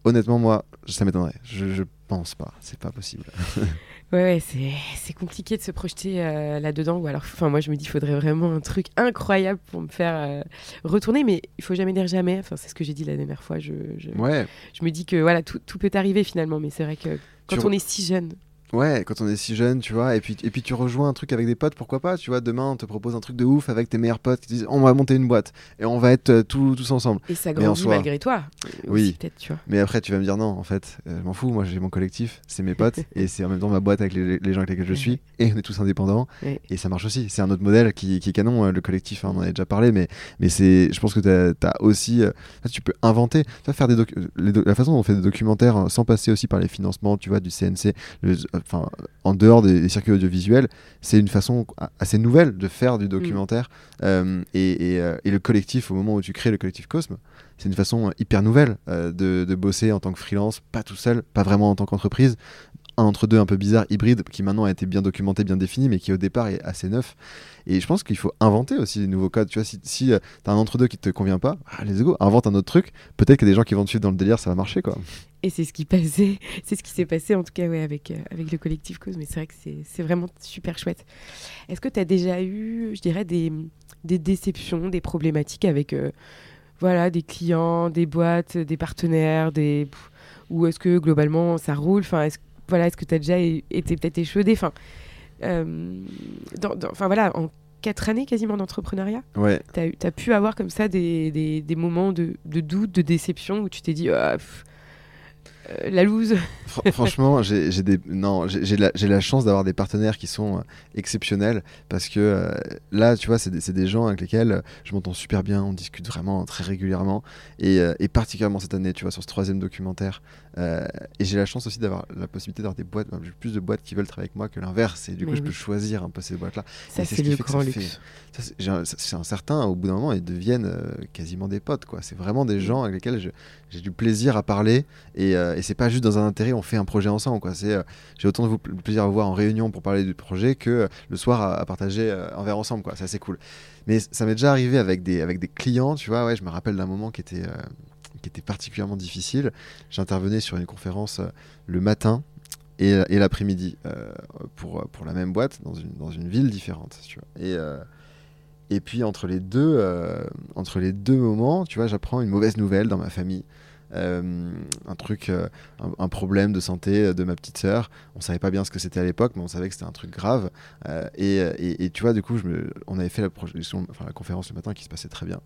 Honnêtement, moi, ça m'étonnerait. Je, je pense pas, c'est pas possible. (laughs) ouais, c'est compliqué de se projeter euh, là-dedans. Ou alors, enfin, moi, je me dis, il faudrait vraiment un truc incroyable pour me faire euh, retourner, mais il faut jamais dire jamais. Enfin, c'est ce que j'ai dit la dernière fois. Je, je, ouais. je me dis que voilà, tout, tout peut arriver finalement, mais c'est vrai que quand on est si jeune, Ouais, quand on est si jeune, tu vois, et puis, et puis tu rejoins un truc avec des potes, pourquoi pas, tu vois, demain on te propose un truc de ouf avec tes meilleurs potes qui disent on va monter une boîte et on va être euh, tous ensemble. Et ça grandit malgré toi. Oui, tu vois. mais après tu vas me dire non, en fait, euh, je m'en fous, moi j'ai mon collectif, c'est mes potes (laughs) et c'est en même temps ma boîte avec les, gens avec lesquels je suis et on est tous indépendants et ça marche aussi. C'est un autre modèle qui, qui est canon, euh, le collectif, hein, on en a déjà parlé, mais, mais c'est, je pense que tu as, aussi, tu peux inventer, tu faire des la façon dont on fait des documentaires hein, sans passer aussi par les financements, tu vois, du CNC, enfin, en dehors des, circuits audiovisuels, c'est une façon assez nouvelle de faire du mm. documentaire. Euh, euh, et, le collectif, au moment où tu crées le collectif Cosme, c'est une façon hyper nouvelle euh, de, bosser en tant que freelance, pas tout seul, pas vraiment en tant qu'entreprise. Un entre deux un peu bizarre, hybride, qui maintenant a été bien documenté, bien défini, mais qui au départ est assez neuf. Et je pense qu'il faut inventer aussi des nouveaux codes. Tu vois, si, si t'as un entre deux qui te convient pas, ah, go, invente un autre truc. Peut-être que des gens qui vont te suivre dans le délire, ça va marcher, quoi. Et c'est ce qui passait, (laughs) c'est ce qui s'est passé en tout cas ouais, avec, euh, avec le collectif Cause, mais c'est vrai que c'est vraiment super chouette. Est-ce que tu as déjà eu, je dirais, des, des déceptions, des problématiques avec euh, voilà, des clients, des boîtes, des partenaires, des... ou est-ce que globalement ça roule? Enfin, voilà, est que tu as déjà été peut-être échaudé enfin, euh, dans, enfin, voilà, en quatre années quasiment d'entrepreneuriat, ouais. tu as, pu avoir comme ça des, des, des moments de, de, doute, de déception où tu t'es dit... Euh, la loose. franchement, j'ai la, la, chance d'avoir des partenaires qui sont euh, exceptionnels parce que euh, là, tu vois, c'est des, des, gens avec lesquels je m'entends super bien, on discute vraiment très régulièrement et, et, particulièrement cette année, tu vois, sur ce troisième documentaire. Et j'ai la chance aussi d'avoir la possibilité d'avoir des boîtes, plus de boîtes qui veulent travailler avec moi que l'inverse. Et du coup, je peux choisir un peu ces boîtes-là. Ça, c'est le grand luxe. C'est un certain, au bout d'un moment, ils deviennent quasiment des potes, quoi. C'est vraiment des gens avec lesquels j'ai du plaisir à parler et et c'est pas juste dans un intérêt, on fait un projet ensemble. Quoi. C'est, euh, j'ai autant de plaisir à vous voir en réunion pour parler du projet que euh, le soir à, partager euh, un verre ensemble. Quoi. C'est assez cool. Mais ça m'est déjà arrivé avec des, avec des clients, tu vois. Ouais, je me rappelle d'un moment qui était, qui était particulièrement difficile. J'intervenais sur une conférence le matin et, et l'après-midi pour, pour la même boîte dans une, dans une ville différente. Et. Et puis entre les deux, entre les deux moments, tu vois, j'apprends une mauvaise nouvelle dans ma famille. Euh, un truc, euh, un, problème de santé de ma petite sœur. On savait pas bien ce que c'était à l'époque, mais on savait que c'était un truc grave. Euh, et, et, tu vois, du coup, je me, on avait fait la, enfin, la conférence le matin qui se passait très bien.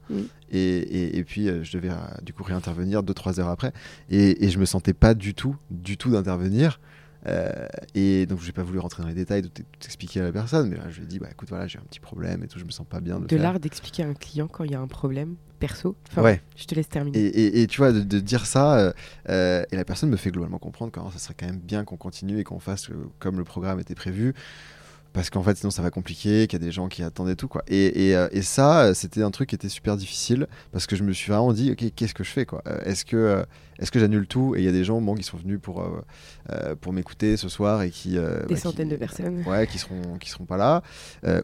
Et, et, puis, je devais du coup réintervenir deux, trois heures après. Et, je me sentais pas du tout, du tout d'intervenir. Euh, et donc, je n'ai pas voulu rentrer dans les détails, de t'expliquer à la personne, mais là, je lui ai dit, bah, écoute, voilà, j'ai un petit problème et tout, je me sens pas bien. De, de l'art d'expliquer à un client quand il y a un problème? Perso. ouais. Je te laisse terminer. Et, et, tu vois, de, dire ça, euh, euh, et la personne me fait globalement comprendre que ça serait quand même bien qu'on continue et qu'on fasse comme le programme était prévu parce qu'en fait sinon ça va compliquer, qu'il y a des gens qui attendaient tout quoi. Et, euh, et ça, c'était un truc qui était super difficile parce que je me suis vraiment dit, ok, qu'est-ce que je fais quoi? Est-ce que est-ce que j'annule tout Et il y a des gens bon, qui sont venus pour, euh, euh, pour m'écouter ce soir et qui. Euh, des bah, centaines de personnes. Ouais, qui seront, qui seront pas là.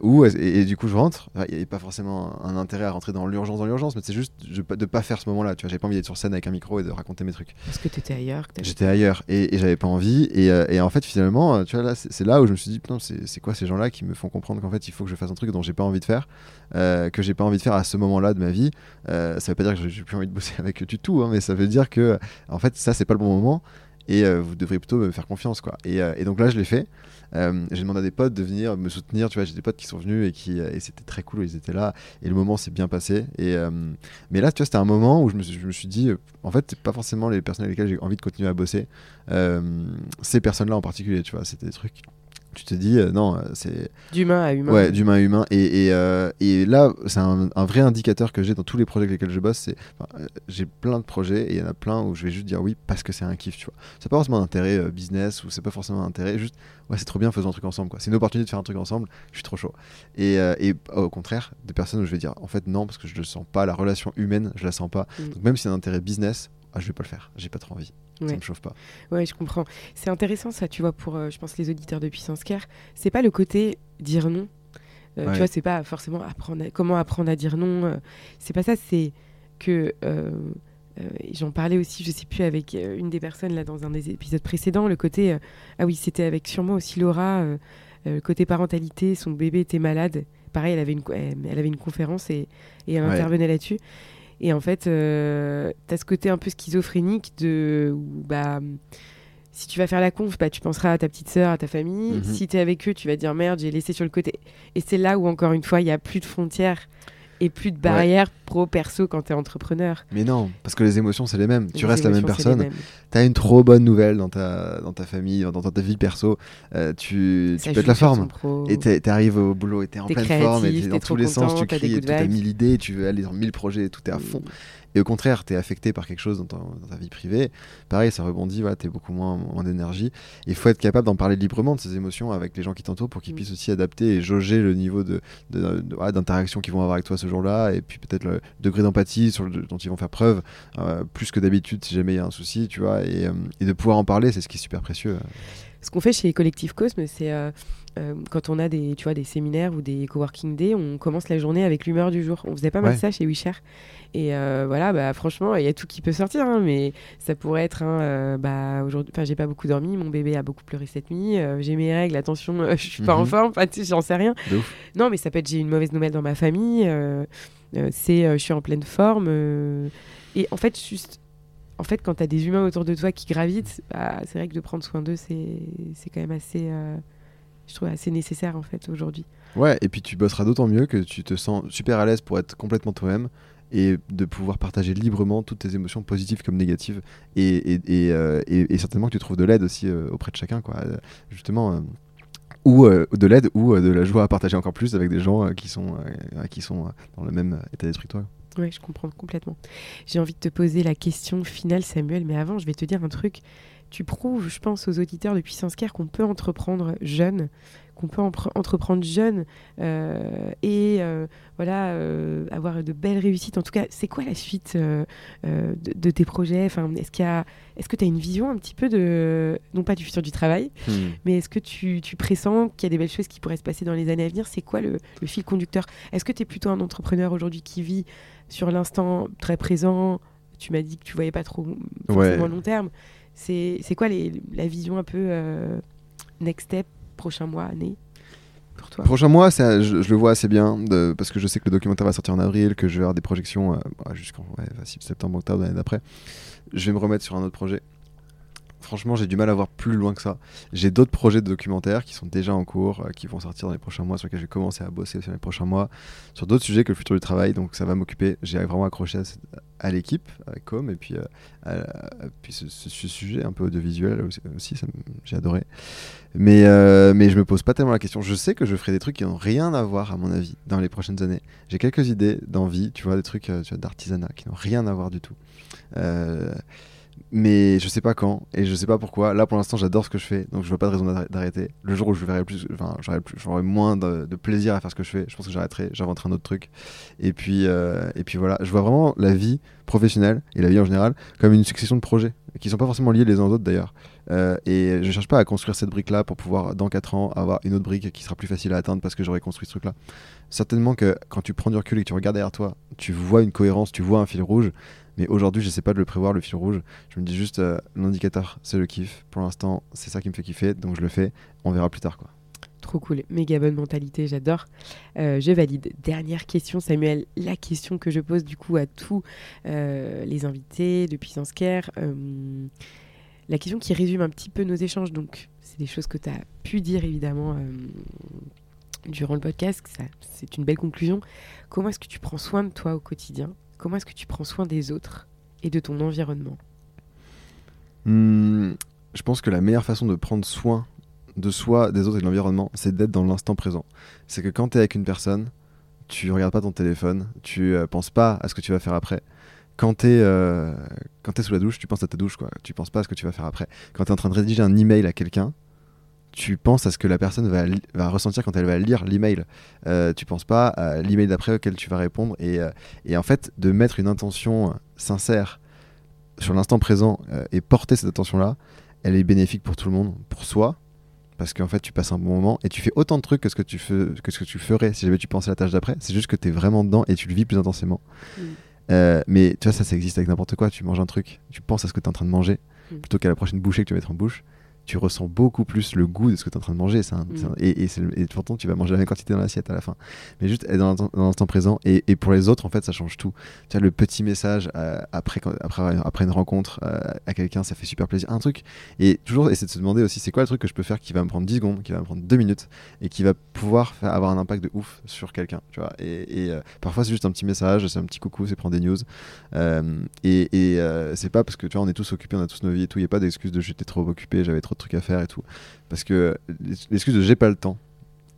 ou, et, du coup, je rentre. Il n'y a pas forcément un, intérêt à rentrer dans l'urgence, dans l'urgence, mais c'est juste de de pas faire ce moment-là. Tu vois, j'ai pas envie d'être sur scène avec un micro et de raconter mes trucs. Parce que tu étais ailleurs. J'étais ailleurs et, et j'avais pas envie. Et, et, en fait, finalement, tu vois, là, c'est là où je me suis dit, c'est quoi ces gens-là qui me font comprendre qu'en fait, il faut que je fasse un truc dont j'ai pas envie de faire, que j'ai pas envie de faire à ce moment-là de ma vie. ça veut pas dire que j'ai plus envie de bosser (laughs) avec du tout, hein, mais ça veut dire que, en fait, ça, c'est pas le bon moment et euh, vous devriez plutôt me faire confiance quoi. Et, euh, donc là je l'ai fait. Euh, j'ai demandé à des potes de venir me soutenir, tu vois, j'ai des potes qui sont venus et qui et c'était très cool, ils étaient là et le moment s'est bien passé. Et mais là tu vois c'était un moment où je me, je me suis dit en fait c'est pas forcément les personnes avec lesquelles j'ai envie de continuer à bosser. ces personnes là en particulier, tu vois, c'était des trucs tu te dis euh, non euh, c'est d'humain à humain. Ouais d'humain à humain. Et, et, euh, et là c'est un, un, vrai indicateur que j'ai dans tous les projets avec lesquels je bosse c'est j'ai plein de projets et il y en a plein où je vais juste dire oui parce que c'est un kiff tu vois. C'est pas forcément un intérêt business ou c'est pas forcément un intérêt juste ouais c'est trop bien faisons un truc ensemble quoi. C'est une opportunité de faire un truc ensemble je suis trop chaud. Et, et au contraire des personnes où je vais dire en fait non parce que je ne sens pas la relation humaine je la sens pas. Mm. donc même si c'est un intérêt business ah, je vais pas le faire j'ai pas trop envie ça me chauffe pas. Ouais, je comprends. C'est intéressant ça, tu vois, pour, euh, je pense, les auditeurs de Puissance Care. C'est pas le côté dire non. Euh, tu vois, c'est pas forcément apprendre comment apprendre à dire non. Euh, c'est pas ça, c'est que. J'en parlais aussi, je sais plus, avec une des personnes là dans un des épisodes précédents, le côté. ah oui, c'était avec sûrement aussi Laura, le côté parentalité, son bébé était malade. Pareil, elle avait une, elle, avait une conférence et, et elle intervenait là-dessus. Et en fait, euh, tu as ce côté un peu schizophrénique de où, bah, si tu vas faire la conf, bah, tu penseras à ta petite sœur, à ta famille. Mhm. Si tu es avec eux, tu vas dire merde, j'ai laissé sur le côté. Et c'est là où, encore une fois, il n'y a plus de frontières et plus de barrières pro-perso quand tu es entrepreneur. Mais non, parce que les émotions, c'est les mêmes. tu restes la même personne. Tu as une trop bonne nouvelle dans ta, dans ta famille, dans, ta vie perso. Euh, tu tu peux être la forme. Et tu arrives au boulot et tu es en pleine forme. Et dans tous les sens, tu cries, tu as mille idées, tu veux aller dans mille projets, tout est à fond. Mm et au contraire, tu es affecté par quelque chose dans, ta vie privée, pareil, ça rebondit, tu es beaucoup moins, moins d'énergie. Il faut être capable d'en parler librement de ces émotions avec les gens qui t'entourent pour qu'ils mm. puissent aussi adapter et jauger le niveau d'interaction de, qu'ils vont avoir avec toi ce jour-là, et puis peut-être le degré d'empathie dont ils vont faire preuve, euh, plus que d'habitude si jamais il y a un souci, tu vois, et, euh, et de pouvoir en parler, c'est ce qui est super précieux. Ce qu'on fait chez Collectif Cosme, c'est euh, euh, quand on a des, tu vois, des séminaires ou des coworking days, on commence la journée avec l'humeur du jour. On faisait pas mal ça chez WeShare. Et euh, voilà, bah, franchement, il y a tout qui peut sortir, hein, mais ça pourrait être, hein, bah, aujourd'hui, enfin, j'ai pas beaucoup dormi, mon bébé a beaucoup pleuré cette nuit, j'ai mes règles, attention, je suis pas en mhm. forme, j'en sais rien. Non, mais ça peut être j'ai une mauvaise nouvelle dans ma famille, c'est je suis en pleine forme. et en fait, juste en fait, quand tu as des humains autour de toi qui gravitent, bah, c'est vrai que de prendre soin d'eux, c'est quand même assez, euh, je trouve assez nécessaire en fait aujourd'hui. Ouais, et puis tu bosseras d'autant mieux que tu te sens super à l'aise pour être complètement toi-même et de pouvoir partager librement toutes tes émotions positives comme négatives et, et, et, euh, certainement que tu trouves de l'aide aussi euh, auprès de chacun, quoi. Justement ou de l'aide ou de la joie à partager encore plus avec des gens qui sont, qui sont dans le même état d'esprit que toi. Oui, je comprends complètement. J'ai envie de te poser la question finale, Samuel, mais avant, je vais te dire un truc. Tu prouves, je pense, aux auditeurs de Puissance Care qu'on peut entreprendre jeune, qu'on peut entreprendre jeune euh, et euh, voilà euh, avoir de belles réussites. En tout cas, c'est quoi la suite de, tes projets? Enfin, Est-ce qu'il est-ce que tu as une vision un petit peu de, non pas du futur du travail, hmm. mais est-ce que tu, tu pressens qu'il y a des belles choses qui pourraient se passer dans les années à venir? C'est quoi le, le, fil conducteur? Est-ce que tu es plutôt un entrepreneur aujourd'hui qui vit sur l'instant très présent? Tu m'as dit que tu voyais pas trop forcément long terme. C'est quoi la vision un peu euh, next step, prochain mois, année pour toi? Prochain mois, je, le vois assez bien parce que je sais que le documentaire va sortir en avril, que je vais avoir des projections euh, bah, jusqu'en septembre, octobre l'année d'après. Je vais me remettre sur un autre projet franchement, j'ai du mal à voir plus loin que ça. J'ai d'autres projets de documentaires qui sont déjà en cours, euh, qui vont sortir dans les prochains mois, sur lesquels je vais commencer à bosser dans les prochains mois, sur d'autres sujets que le futur du travail. Donc ça va m'occuper. J'ai vraiment accroché à, l'équipe, avec Com, et puis, euh, puis ce, sujet un peu audiovisuel aussi, j'ai adoré. Mais, euh, mais je me pose pas tellement la question. Je sais que je ferai des trucs qui n'ont rien à voir, à mon avis, dans les prochaines années. J'ai quelques idées d'envie, tu vois, des trucs d'artisanat qui n'ont rien à voir du tout. Mais je sais pas quand et je sais pas pourquoi. Là pour l'instant j'adore ce que je fais donc je vois pas de raison d'arrêter. Le jour où je verrai plus, enfin j'aurai moins de, plaisir à faire ce que je fais, je pense que j'arrêterai, j'inventerai un autre truc. Et puis euh, et puis voilà, je vois vraiment la vie professionnelle et la vie en général comme une succession de projets qui sont pas forcément liés les uns aux autres d'ailleurs. Euh, et je cherche pas à construire cette brique là pour pouvoir dans 4 ans avoir une autre brique qui sera plus facile à atteindre parce que j'aurais construit ce truc là. Certainement que quand tu prends du recul et que tu regardes derrière toi, tu vois une cohérence, tu vois un fil rouge mais aujourd'hui, je sais pas de le prévoir, le fil rouge. Je me dis juste, euh, l'indicateur, c'est le kiff. Pour l'instant, c'est ça qui me fait kiffer, donc je le fais. On verra plus tard, quoi. Trop cool, méga bonne mentalité, j'adore. Euh, je valide. Dernière question, Samuel. La question que je pose du coup à tous euh, les invités de Puissance Care. la question qui résume un petit peu nos échanges. Donc, c'est des choses que tu as pu dire évidemment durant le podcast. C'est une belle conclusion. Comment est-ce que tu prends soin de toi au quotidien? Comment est-ce que tu prends soin des autres et de ton environnement hmm, Je pense que la meilleure façon de prendre soin de soi, des autres et de l'environnement, c'est d'être dans l'instant présent. C'est que quand tu es avec une personne, tu regardes pas ton téléphone, tu euh, penses pas à ce que tu vas faire après. Quand tu es, euh, sous la douche, tu penses à ta douche, quoi. Tu penses pas à ce que tu vas faire après. Quand tu es en train de rédiger un email à quelqu'un, tu penses à ce que la personne va, va ressentir quand elle va lire l'email. Euh, tu penses pas à l'email d'après auquel tu vas répondre. Et, euh, et, en fait, de mettre une intention sincère sur l'instant présent euh, et porter cette attention-là, elle est bénéfique pour tout le monde, pour soi, parce qu'en fait, tu passes un bon moment et tu fais autant de trucs que ce que tu, fais, que ce que tu ferais si jamais tu pensais à la tâche d'après. C'est juste que tu es vraiment dedans et tu le vis plus intensément. Mm. Euh, mais tu vois, ça, ça existe avec n'importe quoi. Tu manges un truc, tu penses à ce que tu es en train de manger, mm. plutôt qu'à la prochaine bouchée que tu vas mettre en bouche tu ressens beaucoup plus le goût de ce que tu es en train de manger. Mm. et, et, pourtant, tu vas manger la même quantité dans l'assiette à la fin. Mais juste être dans l'instant présent. Et, pour les autres, en fait, ça change tout. Tu as le petit message euh, après, après, après une rencontre euh, à quelqu'un, ça fait super plaisir. Un truc. Et toujours essayer de se demander aussi, c'est quoi le truc que je peux faire qui va me prendre 10 secondes, qui va me prendre 2 minutes et qui va pouvoir faire, avoir un impact de ouf sur quelqu'un. Tu vois et, euh, parfois, c'est juste un petit message, c'est un petit coucou, c'est prendre des news. et c'est pas parce que tu vois, on est tous occupés, on a tous nos vies et tout. Il n'y a pas d'excuse de j'étais trop occupé, j'avais trop trucs à faire et tout. Parce que l'excuse de j'ai pas le temps,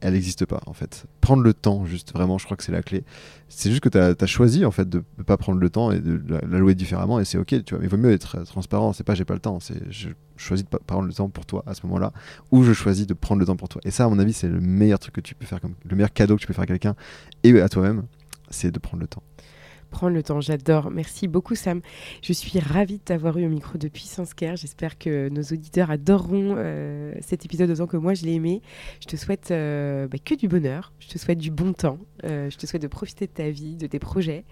elle n'existe pas en fait. Prendre le temps, juste vraiment, je crois que c'est la clé. C'est juste que tu as, choisi en fait de ne pas prendre le temps et de l'allouer différemment et c'est ok, tu vois. Mais il vaut mieux être transparent, c'est pas j'ai pas le temps, c'est je choisis de pas prendre le temps pour toi à ce moment-là ou je choisis de prendre le temps pour toi. Et ça, à mon avis, c'est le meilleur truc que tu peux faire, comme le meilleur cadeau que tu peux faire à quelqu'un et à toi-même, c'est de prendre le temps prendre le temps. J'adore. Merci beaucoup, Sam. Je suis ravie de t'avoir eu au micro de Puissance Care. J'espère que nos auditeurs adoreront euh, cet épisode autant que moi je l'ai aimé. Je te souhaite euh, bah, que du bonheur. Je te souhaite du bon temps. Euh, je te souhaite de profiter de ta vie, de tes projets.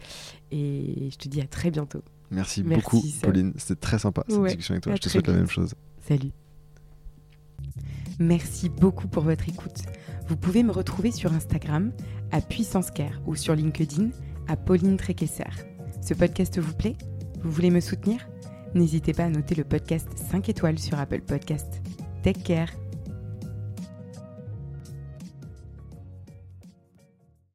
Et je te dis à très bientôt. Merci, beaucoup, Pauline. C'était très sympa cette discussion avec toi. Je te souhaite la même chose. Salut. Merci beaucoup pour votre écoute. Vous pouvez me retrouver sur Instagram à Puissance Care ou sur LinkedIn à Pauline Tréquesser. Ce podcast vous plaît? Vous voulez me soutenir? N'hésitez pas à noter le podcast 5 étoiles sur Apple Podcast. Take care